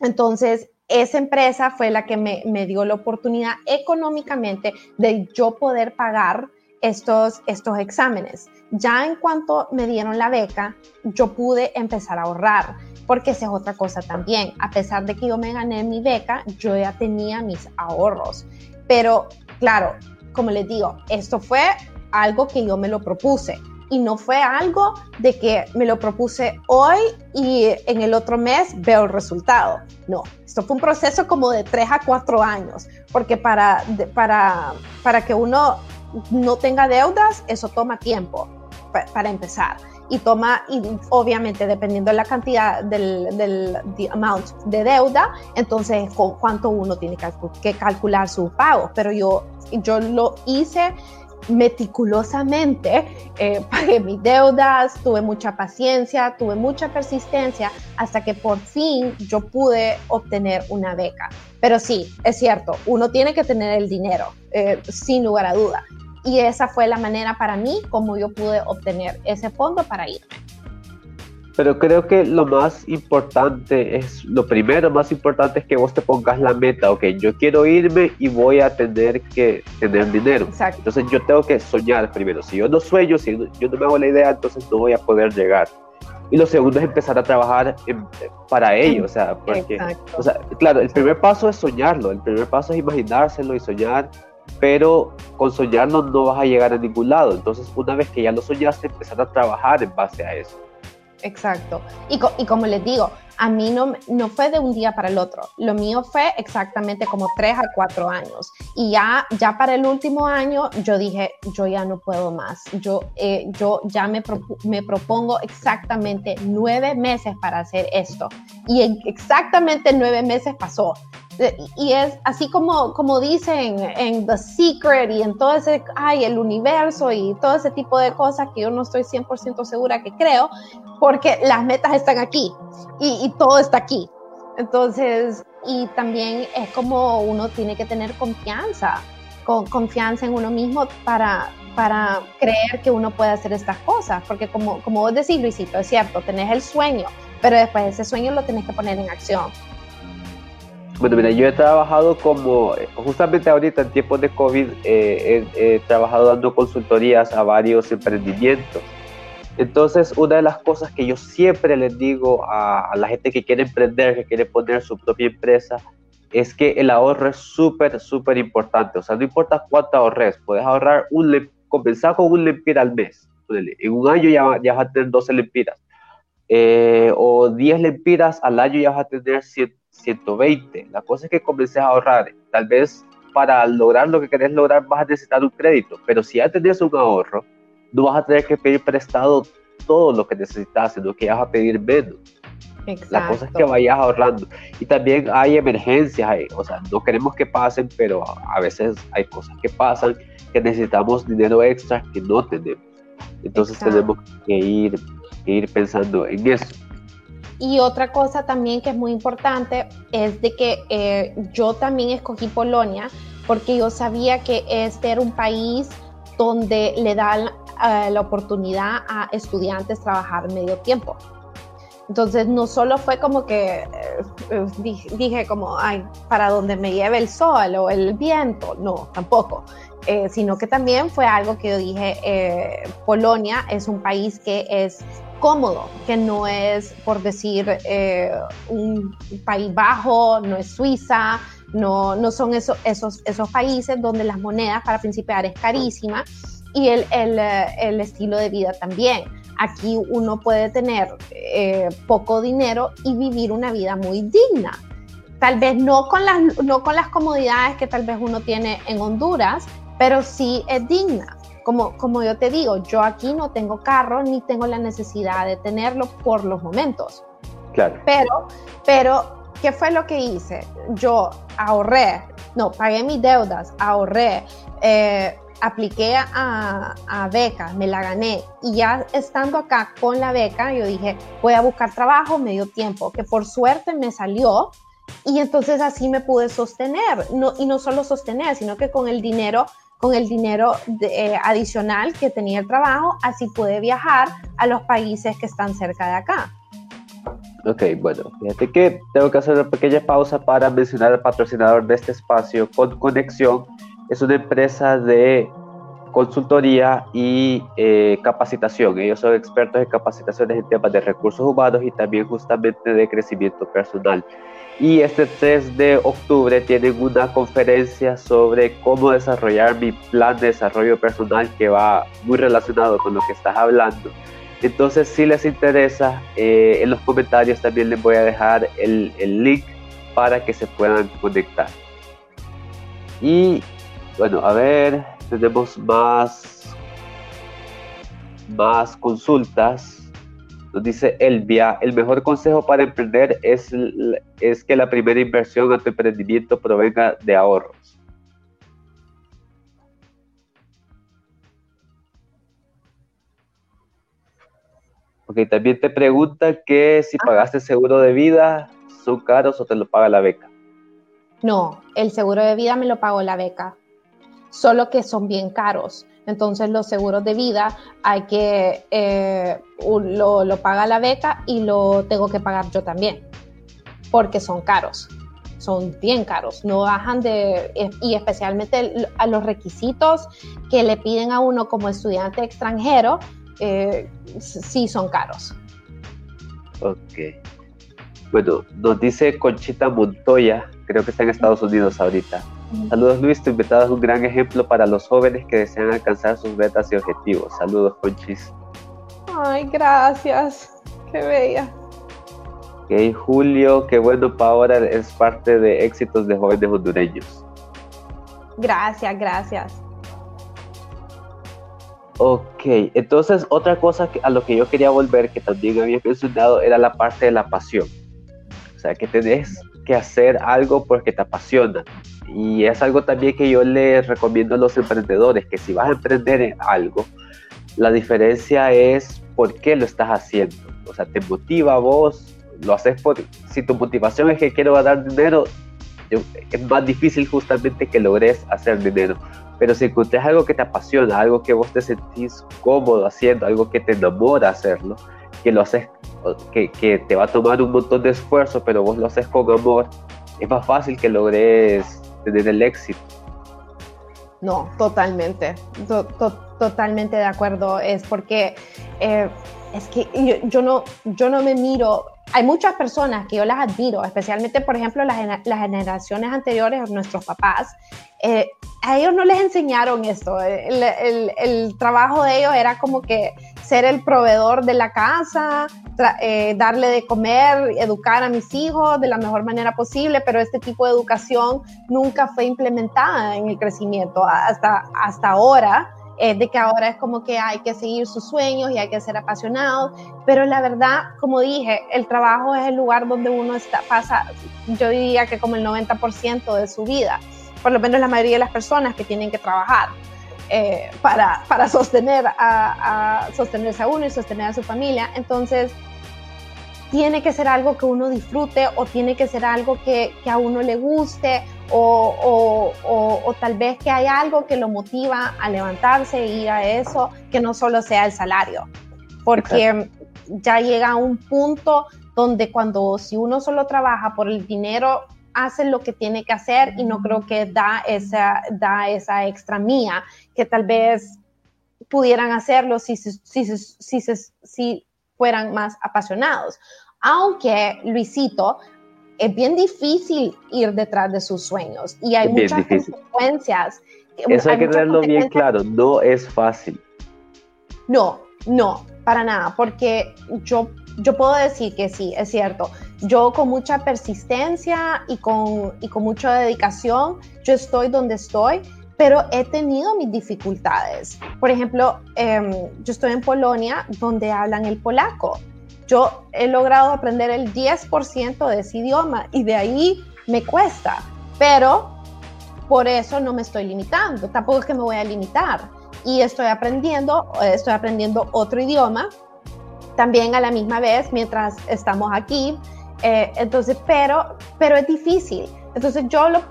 Entonces, esa empresa fue la que me, dio la oportunidad económicamente de yo poder pagar estos, estos exámenes. Ya en cuanto me dieron la beca, yo pude empezar a ahorrar, porque esa es otra cosa también. A pesar de que yo me gané mi beca, yo ya tenía mis ahorros. Pero claro, como les digo, esto fue algo que yo me lo propuse y no fue algo de que me lo propuse hoy y en el otro mes veo el resultado. No, esto fue un proceso como de tres a cuatro años, porque para, para, para que uno no tenga deudas, eso toma tiempo para empezar. Y toma, y obviamente dependiendo de la cantidad del, del amount de deuda, entonces cuánto uno tiene que calcular su pago. Pero yo, yo lo hice meticulosamente, eh, pagué mis deudas, tuve mucha paciencia, tuve mucha persistencia hasta que por fin yo pude obtener una beca. Pero sí, es cierto, uno tiene que tener el dinero, eh, sin lugar a duda. Y esa fue la manera para mí como yo pude obtener ese fondo para irme. Pero creo que lo más importante es, lo primero más importante es que vos te pongas la meta, ok, yo quiero irme y voy a tener que tener dinero. Exacto. Entonces yo tengo que soñar primero. Si yo no sueño, si yo no me hago la idea, entonces no voy a poder llegar. Y lo segundo es empezar a trabajar para ello, o sea, porque, o sea, claro, el primer paso es soñarlo, el primer paso es imaginárselo y soñar, pero con soñarlo no vas a llegar a ningún lado. Entonces, una vez que ya lo soñaste, empezar a trabajar en base a eso. Exacto. Y, y, como les digo, a mí no, no fue de un día para el otro. Lo mío fue exactamente como tres a cuatro años. Y ya, ya para el último año yo dije, yo ya no puedo más. Yo, eh, yo ya me, me propongo exactamente nueve meses para hacer esto. Y exactamente nueve meses pasó. y es así como, como dicen en The Secret y en todo ese, ay, el universo y todo ese tipo de cosas que yo no estoy 100% segura que creo, porque las metas están aquí y, todo está aquí. Entonces, y también es como uno tiene que tener confianza, con, confianza en uno mismo para, para creer que uno puede hacer estas cosas, porque como, como vos decís, Luisito, es cierto, tenés el sueño, pero después ese sueño lo tenés que poner en acción. Bueno, mira, yo he trabajado como, justamente ahorita en tiempos de COVID, eh, he, trabajado dando consultorías a varios emprendimientos. Entonces, una de las cosas que yo siempre les digo a, la gente que quiere emprender, que quiere poner su propia empresa, es que el ahorro es súper, súper importante. O sea, no importa cuánto ahorres, puedes ahorrar un, comenzar con un lempira al mes. En un año ya, ya vas a tener 12 lempiras. Eh, o 10 lempiras al año ya vas a tener 100 120. La cosa es que comences a ahorrar. Tal vez para lograr lo que querés lograr vas a necesitar un crédito, pero si ya tenés un ahorro, no vas a tener que pedir prestado todo lo que necesitas, sino que vas a pedir menos. La cosa es que vayas ahorrando. Y también hay emergencias, o sea, no queremos que pasen, pero a veces hay cosas que pasan que necesitamos dinero extra que no tenemos. Entonces tenemos que ir, que ir pensando en eso. Y otra cosa también que es muy importante es de que eh, yo también escogí Polonia porque yo sabía que este era un país donde le dan eh, la oportunidad a estudiantes trabajar medio tiempo. Entonces no solo fue como que eh, dije, como, ay, para donde me lleve el sol o el viento, no, tampoco, sino que también fue algo que yo dije, Polonia es un país que es cómodo, que no es, por decir, eh, un país bajo, no es Suiza, no, no son esos, esos, esos países donde las monedas para principiar es carísima y el, el, eh, el estilo de vida también. Aquí uno puede tener eh, poco dinero y vivir una vida muy digna. Tal vez no con, las, no con las comodidades que tal vez uno tiene en Honduras, pero sí es digna como, yo te digo, yo aquí no tengo carro ni tengo la necesidad de tenerlo por los momentos. Claro. Pero, pero, ¿qué fue lo que hice? Yo ahorré, no, pagué mis deudas, ahorré, eh, apliqué a, a becas, me la gané y ya estando acá con la beca, yo dije, voy a buscar trabajo medio tiempo, que por suerte me salió y entonces así me pude sostener, no, y no solo sostener, sino que con el dinero con el dinero eh, adicional que tenía el trabajo, así puede viajar a los países que están cerca de acá. Ok, bueno, fíjate que tengo que hacer una pequeña pausa para mencionar al patrocinador de este espacio, Con Conexión. Es una empresa de consultoría y eh, capacitación. Ellos son expertos en capacitaciones en temas de recursos humanos y también justamente de crecimiento personal. Y este 3 de octubre tienen una conferencia sobre cómo desarrollar mi plan de desarrollo personal que va muy relacionado con lo que estás hablando. Entonces, si les interesa, eh, en los comentarios también les voy a dejar el, el link para que se puedan conectar. Y bueno, a ver, tenemos más, más consultas. Nos dice Elvia, el mejor consejo para emprender es, es que la primera inversión a tu emprendimiento provenga de ahorros. Ok, también te pregunta que si pagaste seguro de vida, ¿son caros o te lo paga la beca? No, el seguro de vida me lo pagó la beca, solo que son bien caros. Entonces los seguros de vida hay que, eh, lo, lo paga la beca y lo tengo que pagar yo también, porque son caros son bien caros, no bajan de, y especialmente a los requisitos que le piden a uno como estudiante extranjero, eh, sí son caros. Ok. Bueno, nos dice Conchita Montoya, creo que está en Estados Unidos ahorita. Saludos Luis, tu invitado es un gran ejemplo para los jóvenes que desean alcanzar sus metas y objetivos. Saludos Conchis. Ay, gracias. Qué bella. Ok, Julio, qué bueno, Paola es parte de éxitos de jóvenes hondureños. Gracias, gracias. Ok, entonces otra cosa a lo que yo quería volver, que también había mencionado, era la parte de la pasión. O sea, que tenés que hacer algo porque te apasiona. Y es algo también que yo les recomiendo a los emprendedores, que si vas a emprender en algo, la diferencia es por qué lo estás haciendo. O sea, te motiva vos, lo haces por... Si tu motivación es que quiero ganar dinero, es más difícil justamente que logres hacer dinero. Pero si encontrás algo que te apasiona, algo que vos te sentís cómodo haciendo, algo que te enamora hacerlo, que lo haces, que, que te va a tomar un montón de esfuerzo, pero vos lo haces con amor, es más fácil que logres tener el éxito. No, totalmente, totalmente de acuerdo. Es porque eh, es que yo, no, yo no me miro. Hay muchas personas que yo las admiro, especialmente, por ejemplo, las, generaciones anteriores, nuestros papás. Eh, a ellos no les enseñaron esto. El, trabajo de ellos era como que ser el proveedor de la casa, eh, darle de comer, educar a mis hijos de la mejor manera posible, pero este tipo de educación nunca fue implementada en el crecimiento hasta, hasta ahora. de que ahora es como que hay que seguir sus sueños y hay que ser apasionado, pero la verdad, como dije, el trabajo es el lugar donde uno está, pasa, yo diría que como el 90% de su vida, por lo menos la mayoría de las personas que tienen que trabajar. Eh, para, para sostener a, a, sostenerse a uno y sostener a su familia. Entonces, tiene que ser algo que uno disfrute o tiene que ser algo que, que a uno le guste o, o, o, tal vez que hay algo que lo motiva a levantarse y ir a eso, que no solo sea el salario. Porque ya llega a un punto donde cuando si uno solo trabaja por el dinero, hace lo que tiene que hacer y no creo que da esa, da esa extra mía que tal vez pudieran hacerlo si, si, si, si fueran más apasionados. Aunque, Luisito, es bien difícil ir detrás de sus sueños y hay muchas consecuencias. Eso hay, que tenerlo bien claro, no es fácil. No, no, para nada, porque yo, yo puedo decir que sí, es cierto. Yo con mucha persistencia y con, y con mucha dedicación, yo estoy donde estoy, pero he tenido mis dificultades. Por ejemplo, em, yo estoy en Polonia donde hablan el polaco. Yo he logrado aprender el 10% de ese idioma y de ahí me cuesta, pero por eso no me estoy limitando, tampoco es que me voy a limitar. Y estoy aprendiendo, estoy aprendiendo otro idioma también a la misma vez mientras estamos aquí. Eh, entonces, pero, pero es difícil. Entonces yo lo,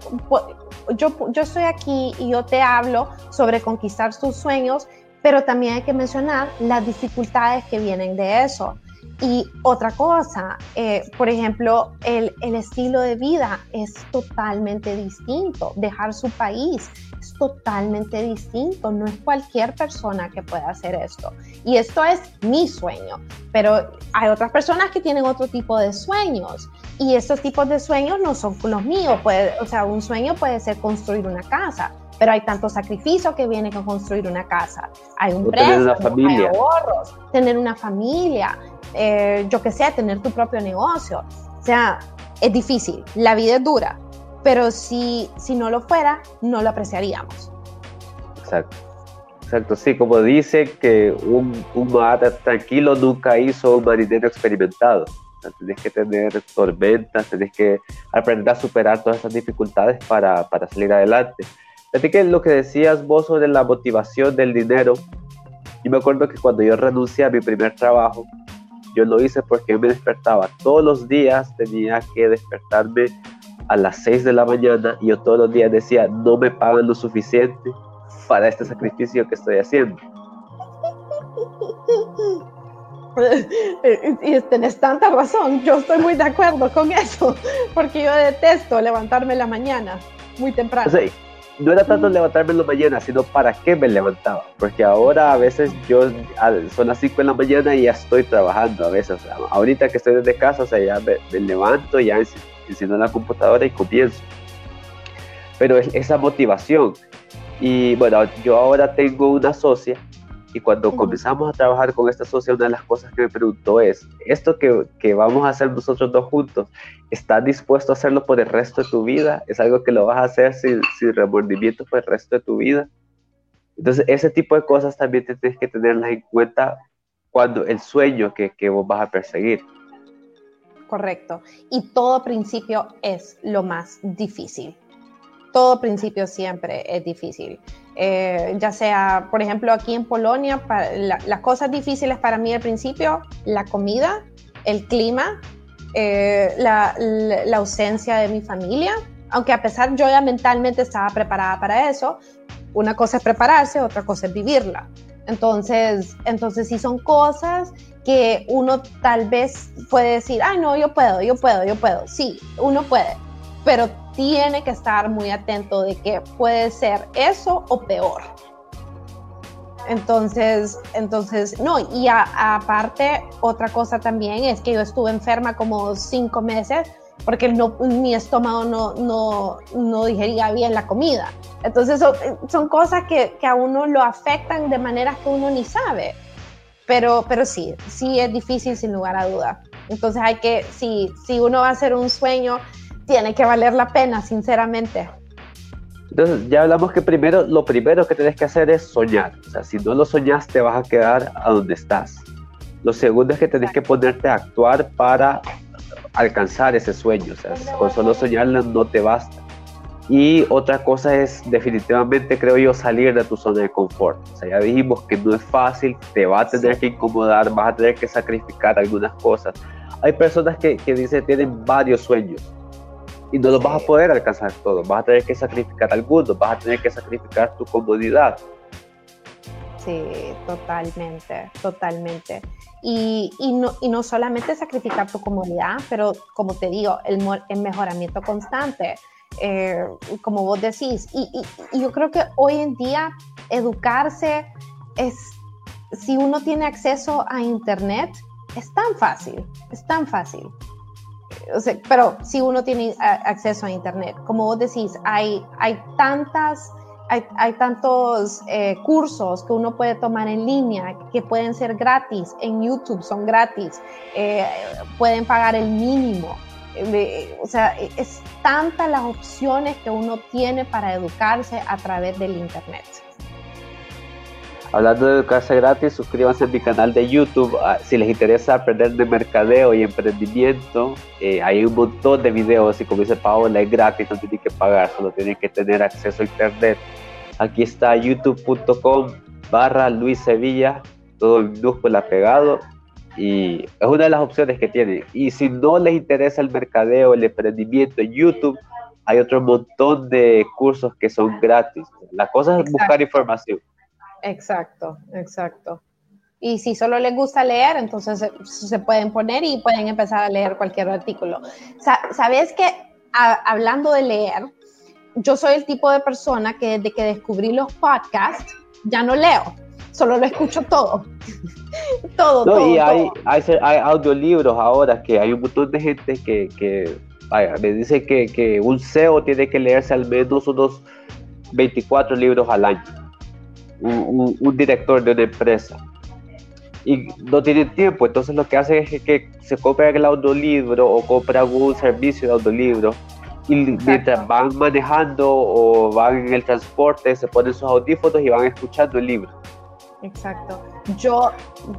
yo, yo estoy aquí y yo te hablo sobre conquistar tus sueños, pero también hay que mencionar las dificultades que vienen de eso. Y otra cosa, eh, por ejemplo, el, el, estilo de vida es totalmente distinto. Dejar su país es totalmente distinto. No es cualquier persona que pueda hacer esto. Y esto es mi sueño. Pero hay otras personas que tienen otro tipo de sueños. Y estos tipos de sueños no son los míos. Puede, o sea, un sueño puede ser construir una casa pero hay tanto sacrificio que viene con construir una casa. Hay un préstamo, hay ahorros, tener una familia, eh, yo que sé, tener tu propio negocio. O sea, es difícil, la vida es dura, pero si, si no lo fuera, no lo apreciaríamos. Exacto. Exacto, sí, como dice que un, un mar tranquilo nunca hizo un marinero experimentado. O tenés que tener tormentas, tenés que aprender a superar todas esas dificultades para, para salir adelante. Fíjate que lo que decías vos sobre la motivación del dinero, yo me acuerdo que cuando yo renuncié a mi primer trabajo, yo lo hice porque me despertaba todos los días, tenía que despertarme a las 6 de la mañana y yo todos los días decía, no me pagan lo suficiente para este sacrificio que estoy haciendo. Y tenés tanta razón, yo estoy muy de acuerdo con eso, porque yo detesto levantarme en la mañana, muy temprano no era tanto levantarme en la mañana, sino para qué me levantaba. Porque ahora a veces yo, son las 5 de la mañana y ya estoy trabajando a veces. ahorita que estoy desde casa, o sea, ya me, levanto, ya enciendo la computadora y comienzo. Pero es esa motivación. Y bueno, yo ahora tengo una socia y cuando comenzamos a trabajar con esta socia, una de las cosas que me preguntó es, esto que, que, vamos a hacer nosotros dos juntos, ¿estás dispuesto a hacerlo por el resto de tu vida? ¿Es algo que lo vas a hacer sin, sin remordimiento por el resto de tu vida? Entonces, ese tipo de cosas también tienes que tenerlas en cuenta cuando el sueño que, que vos vas a perseguir. correcto. Y todo principio es lo más difícil. Todo principio siempre es difícil. Eh, ya sea, por ejemplo, aquí en Polonia, las cosas difíciles para mí al principio, la comida, el clima, eh, la, ausencia de mi familia, aunque a pesar yo ya mentalmente estaba preparada para eso, una cosa es prepararse, otra cosa es vivirla. Entonces, entonces sí son cosas que uno tal vez puede decir, ay no, yo puedo, yo puedo, yo puedo. Sí, uno puede, pero tiene que estar muy atento de que puede ser eso o peor. Entonces, entonces, no, y aparte, otra cosa también es que yo estuve enferma como cinco meses porque mi estómago no, no, no digería bien la comida. Entonces, son, son cosas que, que, a uno lo afectan de maneras que uno ni sabe. Pero, pero sí, sí es difícil sin lugar a duda. Entonces, hay que, si, si uno va a hacer un sueño, tiene que valer la pena, sinceramente. Entonces, ya hablamos que primero, lo primero que tienes que hacer es soñar. O sea, si no lo soñas, te vas a quedar a donde estás. Lo segundo es que tienes que ponerte a actuar para alcanzar ese sueño. O sea, con solo soñarlo no te basta. Y otra cosa es definitivamente, creo yo, salir de tu zona de confort. O sea, ya dijimos que no es fácil, te va a tener que incomodar, vas a tener que sacrificar algunas cosas. Hay personas que, que dicen tienen varios sueños y no los vas a poder alcanzar todos, vas a tener que sacrificar algunos, vas a tener que sacrificar tu comodidad. Sí, totalmente, totalmente. Y, y, no, y no solamente sacrificar tu comodidad, pero como te digo, el, el mejoramiento constante, eh, como vos decís. Y, y, yo creo que hoy en día educarse es, si uno tiene acceso a Internet, es tan fácil, es tan fácil pero si uno tiene acceso a Internet, como vos decís, hay, hay tantas... Hay, hay tantos eh, cursos que uno puede tomar en línea que pueden ser gratis, en YouTube son gratis, eh, pueden pagar el mínimo. O sea, es tantas las opciones que uno tiene para educarse a través del Internet. Hablando de educarse gratis, suscríbanse a mi canal de YouTube. Ah, si les interesa aprender de mercadeo y emprendimiento, eh, hay un montón de videos y como dice Paola, es gratis, no tienen que pagar, solo tienen que tener acceso a internet. Aquí está youtube.com barra Luis Sevilla, todo en minúscula pegado y es una de las opciones que tienen. Y si no les interesa el mercadeo, el emprendimiento en YouTube, hay otro montón de cursos que son gratis. La cosa es buscar información. Exacto, exacto. Y si solo les gusta leer, entonces se, pueden poner y pueden empezar a leer cualquier artículo. Sabes que hablando de leer, yo soy el tipo de persona que desde que descubrí los podcasts ya no leo, solo lo escucho todo. todo, todo. Y hay, Hay, hay, audiolibros ahora que hay un montón de gente que, que vaya, me dice que, que un CEO tiene que leerse al menos unos 24 libros al año un, director de una empresa y no tiene tiempo, entonces lo que hace es que se compra el audiolibro o compra algún servicio de audiolibro y mientras van manejando o van en el transporte se ponen sus audífonos y van escuchando el libro. Exacto. Yo,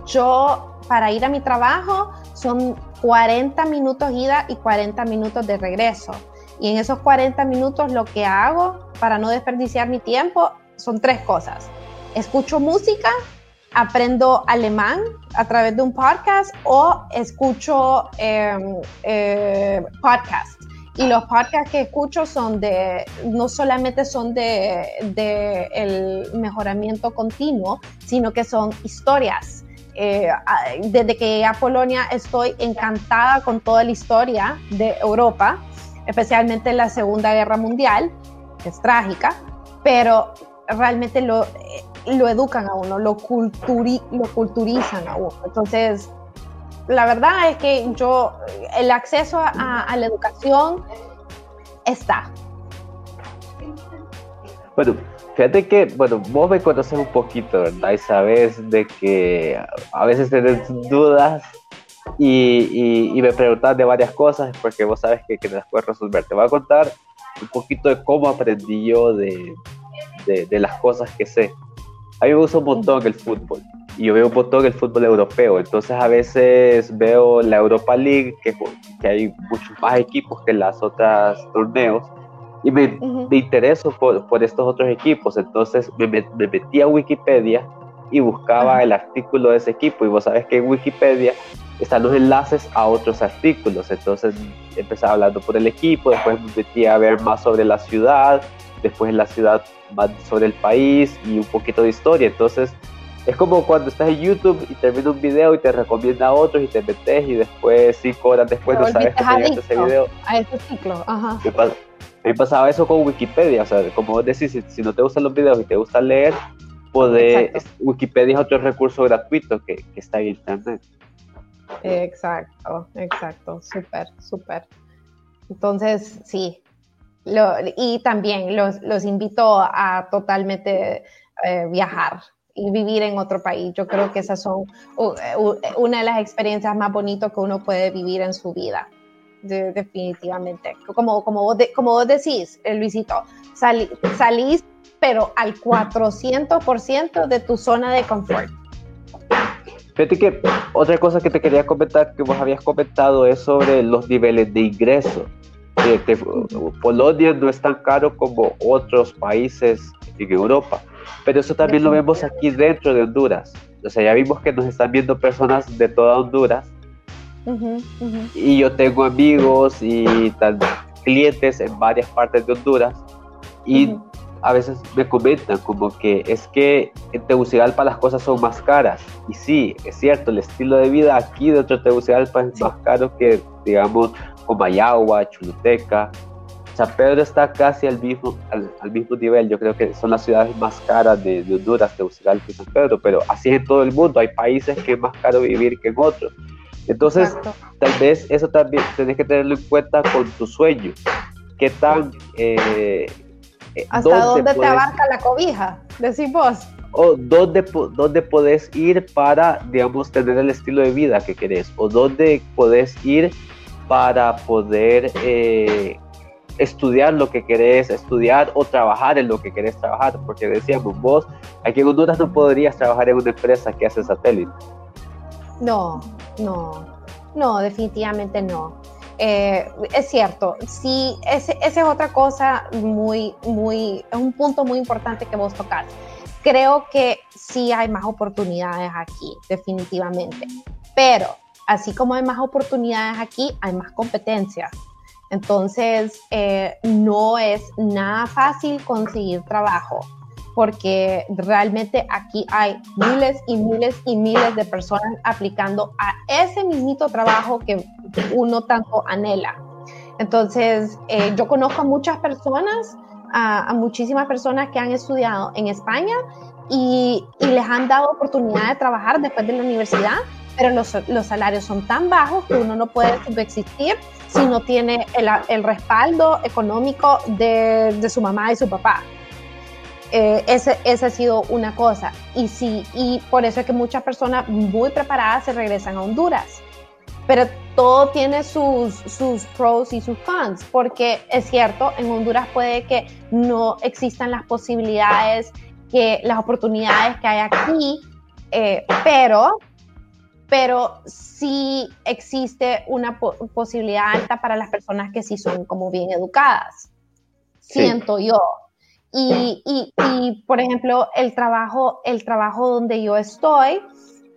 yo para ir a mi trabajo son 40 minutos ida y 40 minutos de regreso. Y en esos 40 minutos lo que hago para no desperdiciar mi tiempo son tres cosas escucho música, aprendo alemán a través de un podcast o escucho em, eh, podcasts. Y los podcasts que escucho son de, no solamente son de, el mejoramiento continuo, sino que son historias. Eh, desde que llegué a Polonia estoy encantada con toda la historia de Europa, especialmente la Segunda Guerra Mundial, que es trágica, pero realmente lo, lo educan a uno, lo, culturi lo culturizan a uno. Entonces, la verdad es que yo, el acceso a, la educación está. Bueno, fíjate que, bueno, vos me conoces un poquito, ¿verdad? Y sabes de que a veces tenés dudas y, y, me preguntas de varias cosas porque vos sabes que, que las puedes resolver. Te voy a contar un poquito de cómo aprendí yo de, de, de las cosas que sé. A mí me gusta un montón el fútbol. y yo veo un montón el fútbol europeo. Entonces a veces veo la Europa League, que, que hay muchos más equipos que las otras torneos, y me, me intereso por, por, estos otros equipos. Entonces me, me, metí a Wikipedia y buscaba el artículo de ese equipo. Y vos sabes que en Wikipedia están los enlaces a otros artículos. Entonces empezaba hablando por el equipo, después me metí a ver más sobre la ciudad, después la ciudad más sobre el país y un poquito de historia. Entonces es como cuando estás en YouTube y termina un video y te recomienda a otros y te metes y después cinco horas después no sabes que llegaste ese video. A ese ciclo, ajá. Me, pasaba eso con Wikipedia, o sea, como vos decís, si, no te gustan los videos y te gusta leer, poder, Wikipedia es otro recurso gratuito que, que está en internet. Exacto, exacto, súper, súper. Entonces, sí. Lo, y también los, los invito a totalmente eh, viajar y vivir en otro país. Yo creo que esas son una de las experiencias más bonitas que uno puede vivir en su vida. definitivamente. Como, como, vos como vos decís, eh, Luisito, salís pero al 400% de tu zona de confort. Fíjate que otra cosa que te quería comentar, que vos habías comentado, es sobre los niveles de ingreso. Polonia no es tan caro como otros países en Europa, pero eso también lo vemos aquí dentro de Honduras. O sea, ya vimos que nos están viendo personas de toda Honduras. Y yo tengo amigos y clientes en varias partes de Honduras. Y a veces me comentan como que es que en Tegucigalpa las cosas son más caras. Y sí, es cierto, el estilo de vida aquí dentro de Tegucigalpa es más caro que, digamos, Comayagua, Chuluteca. San Pedro está casi al mismo, al, mismo nivel. Yo creo que son las ciudades más caras de, Honduras, Tegucigalpa y San Pedro, pero así es en todo el mundo. Hay países que es más caro vivir que en otros. Entonces, tal vez eso también tenés que tenerlo en cuenta con tu sueño. ¿Qué tan... Eh, eh, ¿Hasta dónde, te abarca la cobija? Decís vos. O dónde, dónde podés ir para, digamos, tener el estilo de vida que querés. O dónde podés ir para poder eh, estudiar lo que querés estudiar o trabajar en lo que querés trabajar. Porque decíamos, vos aquí en Honduras no podrías trabajar en una empresa que hace satélite. No, no, no, definitivamente no. Eh, es cierto, sí, esa es otra cosa muy, muy, es un punto muy importante que vos tocás. Creo que sí hay más oportunidades aquí, definitivamente, pero así como hay más oportunidades aquí, hay más competencia. Entonces, eh, no es nada fácil conseguir trabajo porque realmente aquí hay miles y miles y miles de personas aplicando a ese mismito trabajo que uno tanto anhela. Entonces, eh, yo conozco a muchas personas, a, muchísimas personas que han estudiado en España y, les han dado oportunidad de trabajar después de la universidad, pero los, salarios son tan bajos que uno no puede subsistir si no tiene el, respaldo económico de, de su mamá y su papá. Eh, esa ha sido una cosa. Y sí, y por eso es que muchas personas muy preparadas se regresan a Honduras. Pero todo tiene sus, sus pros y sus cons, porque es cierto, en Honduras puede que no existan las posibilidades, que las oportunidades que hay aquí, eh, pero, pero sí existe una posibilidad alta para las personas que sí son como bien educadas. Siento yo. Y, y, y, por ejemplo, el trabajo, el trabajo donde yo estoy,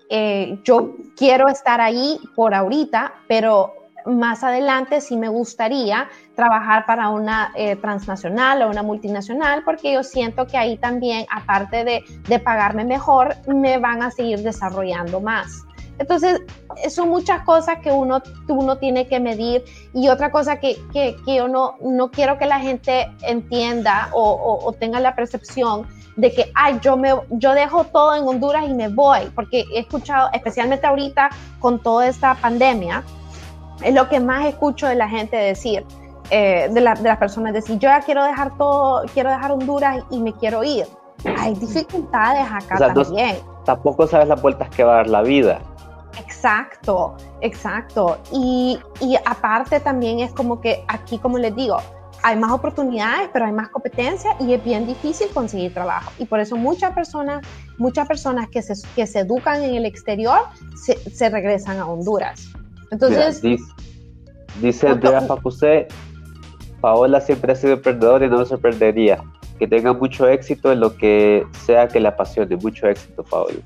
eh, yo quiero estar ahí por ahorita, pero más adelante sí me gustaría trabajar para una eh, transnacional o una multinacional, porque yo siento que ahí también, aparte de, de pagarme mejor, me van a seguir desarrollando más. Entonces, son muchas cosas que uno, uno tiene que medir y otra cosa que, que, que yo no, no, quiero que la gente entienda o, o, tenga la percepción de que, ay, yo, me, yo dejo todo en Honduras y me voy, porque he escuchado, especialmente ahorita con toda esta pandemia, es lo que más escucho de la gente decir, eh, de, la, de, las personas decir, yo ya quiero dejar todo, quiero dejar Honduras y me quiero ir. Hay dificultades acá también. tampoco sabes las vueltas que va a dar la vida. Exacto, exacto. Y, y, aparte también es como que aquí, como les digo, hay más oportunidades, pero hay más competencia y es bien difícil conseguir trabajo. Y por eso muchas personas, muchas personas que se, que se educan en el exterior se, se regresan a Honduras. Entonces... dice, Andrea Papusé, Paola siempre ha sido emprendedora y no me sorprendería. Que tenga mucho éxito en lo que sea que le apasione. Mucho éxito, Paola.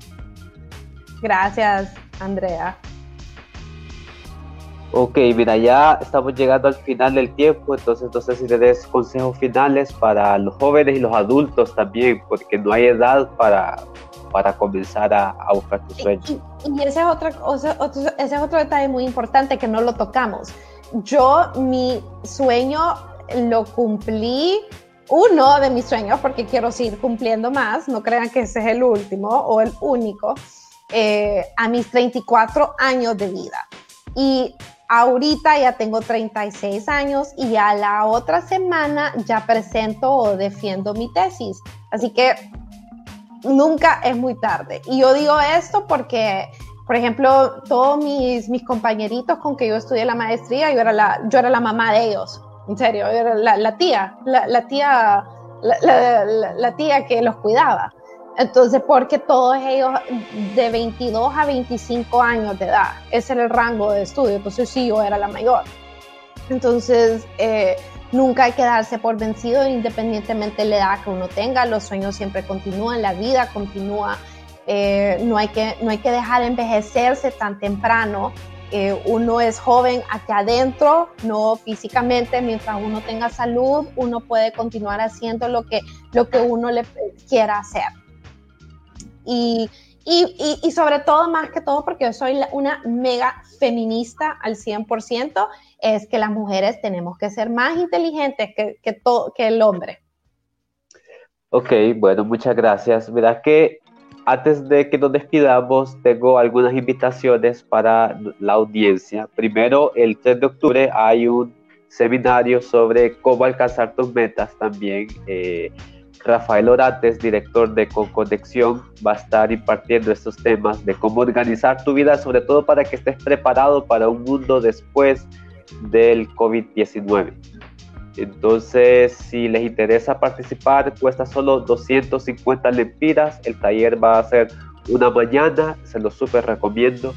Gracias, Andrea. Ok, mira, ya estamos llegando al final del tiempo, entonces no sé si des consejos finales para los jóvenes y los adultos también, porque no hay edad para, para comenzar a, buscar tus sueños. Y, ese, es otro, ese es otro detalle muy importante que no lo tocamos. Yo mi sueño lo cumplí, uno de mis sueños, porque quiero seguir cumpliendo más, no crean que ese es el último o el único, eh, a mis 34 años de vida. Y ahorita ya tengo 36 años y a la otra semana ya presento o defiendo mi tesis. Así que nunca es muy tarde. Y yo digo esto porque, por ejemplo, todos mis, mis compañeritos con que yo estudié la maestría, yo era la, yo era la mamá de ellos. En serio, yo era la, tía, la, tía, la tía que los cuidaba. Entonces, porque todos ellos de 22 a 25 años de edad, ese era el rango de estudio, entonces sí, yo era la mayor. Entonces, eh, nunca hay que darse por vencido independientemente de la edad que uno tenga, los sueños siempre continúan, la vida continúa, eh, no, hay que, no hay que dejar envejecerse tan temprano. Eh, uno es joven hacia adentro, no físicamente, mientras uno tenga salud, uno puede continuar haciendo lo que, lo que uno le quiera hacer y, y, y, sobre todo, más que todo, porque yo soy una mega feminista al 100%, es que las mujeres tenemos que ser más inteligentes que, que, todo, que el hombre. Ok, bueno, muchas gracias. Mira que antes de que nos despidamos, tengo algunas invitaciones para la audiencia. Primero, el 3 de octubre hay un seminario sobre cómo alcanzar tus metas también. Eh, Rafael Orates, director de Conconexión, va a estar impartiendo estos temas de cómo organizar tu vida, sobre todo para que estés preparado para un mundo después del COVID-19. Entonces, si les interesa participar, cuesta solo 250 lempiras. El taller va a ser una mañana, se lo súper recomiendo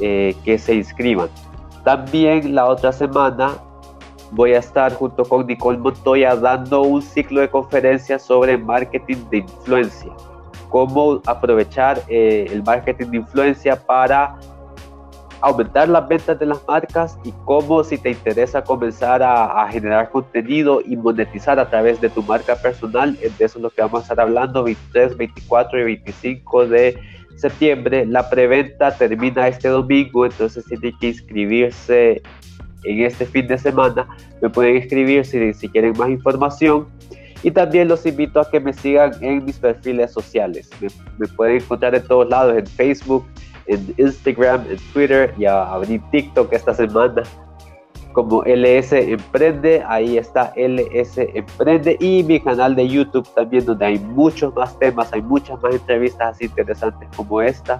eh, que se inscriban. También la otra semana voy a estar junto con Nicole Montoya dando un ciclo de conferencias sobre marketing de influencia. Cómo aprovechar eh, el marketing de influencia para aumentar las ventas de las marcas y cómo si te interesa comenzar a, generar contenido y monetizar a través de tu marca personal. De eso es lo que vamos a estar hablando 23, 24 y 25 de septiembre. La preventa termina este domingo, entonces tiene que inscribirse en este fin de semana. Me pueden escribir si, si quieren más información. Y también los invito a que me sigan en mis perfiles sociales. Me, pueden encontrar en todos lados, en Facebook, en Instagram, en Twitter y a abrir TikTok esta semana como LS Emprende. Ahí está LS Emprende y mi canal de YouTube también donde hay muchos más temas, hay muchas más entrevistas así interesantes como esta.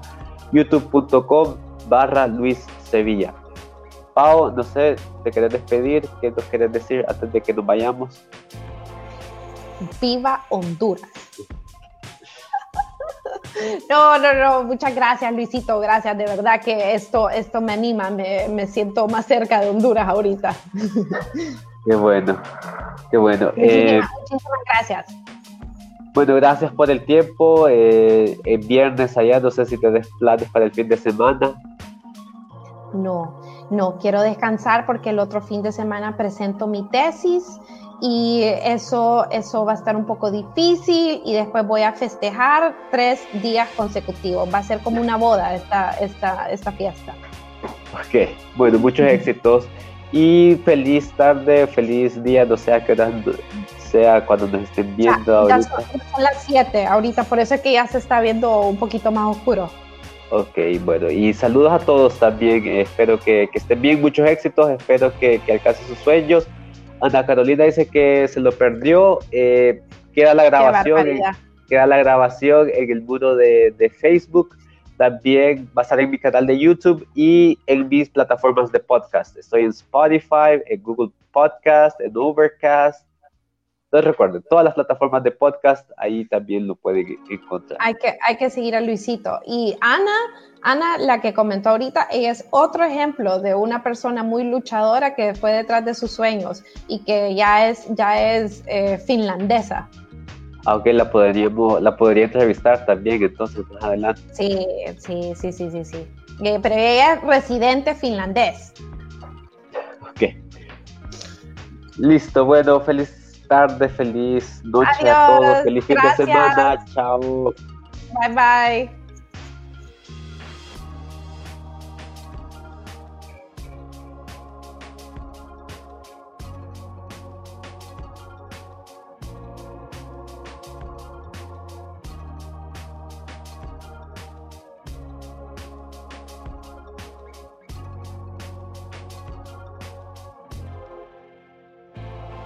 youtube.com barra Luis Sevilla. Pau, no sé, ¿te querés despedir? ¿Qué nos querés decir antes de que nos vayamos? Viva Honduras. No, no, no, muchas gracias Luisito, gracias, de verdad que esto, esto me anima, me, siento más cerca de Honduras ahorita. Qué bueno, qué bueno. Eh, muchísimas, gracias. Bueno, gracias por el tiempo. Eh, el viernes allá, no sé si te des planes para el fin de semana. No, no, quiero descansar porque el otro fin de semana presento mi tesis y eso, eso va a estar un poco difícil y después voy a festejar tres días consecutivos. Va a ser como una boda esta, esta, esta fiesta. Ok, bueno, muchos éxitos y feliz tarde, feliz día, no sé a qué hora sea cuando nos estén viendo. Ya, son, son, las 7 ahorita, por eso es que ya se está viendo un poquito más oscuro. Ok, bueno, y saludos a todos también. espero que, estén bien, muchos éxitos. Espero que, que alcancen sus sueños. Ana Carolina dice que se lo perdió. Eh, queda la grabación. queda la grabación en el muro de, Facebook. también va a estar en mi canal de YouTube y en mis plataformas de podcast. Estoy en Spotify, en Google Podcast, en Overcast. Entonces recuerden, todas las plataformas de podcast, ahí también lo pueden encontrar. Hay que, hay que seguir a Luisito. Y Ana, Ana, la que comentó ahorita, ella es otro ejemplo de una persona muy luchadora que fue detrás de sus sueños y que ya es, ya es eh, finlandesa aunque la podríamos, la podría entrevistar también entonces más adelante. Sí, sí, sí, sí, sí, sí. Eh, pero ella es residente finlandés. Ok. Listo, bueno, feliz tarde, feliz noche a todos, feliz fin de semana, chao. Bye bye.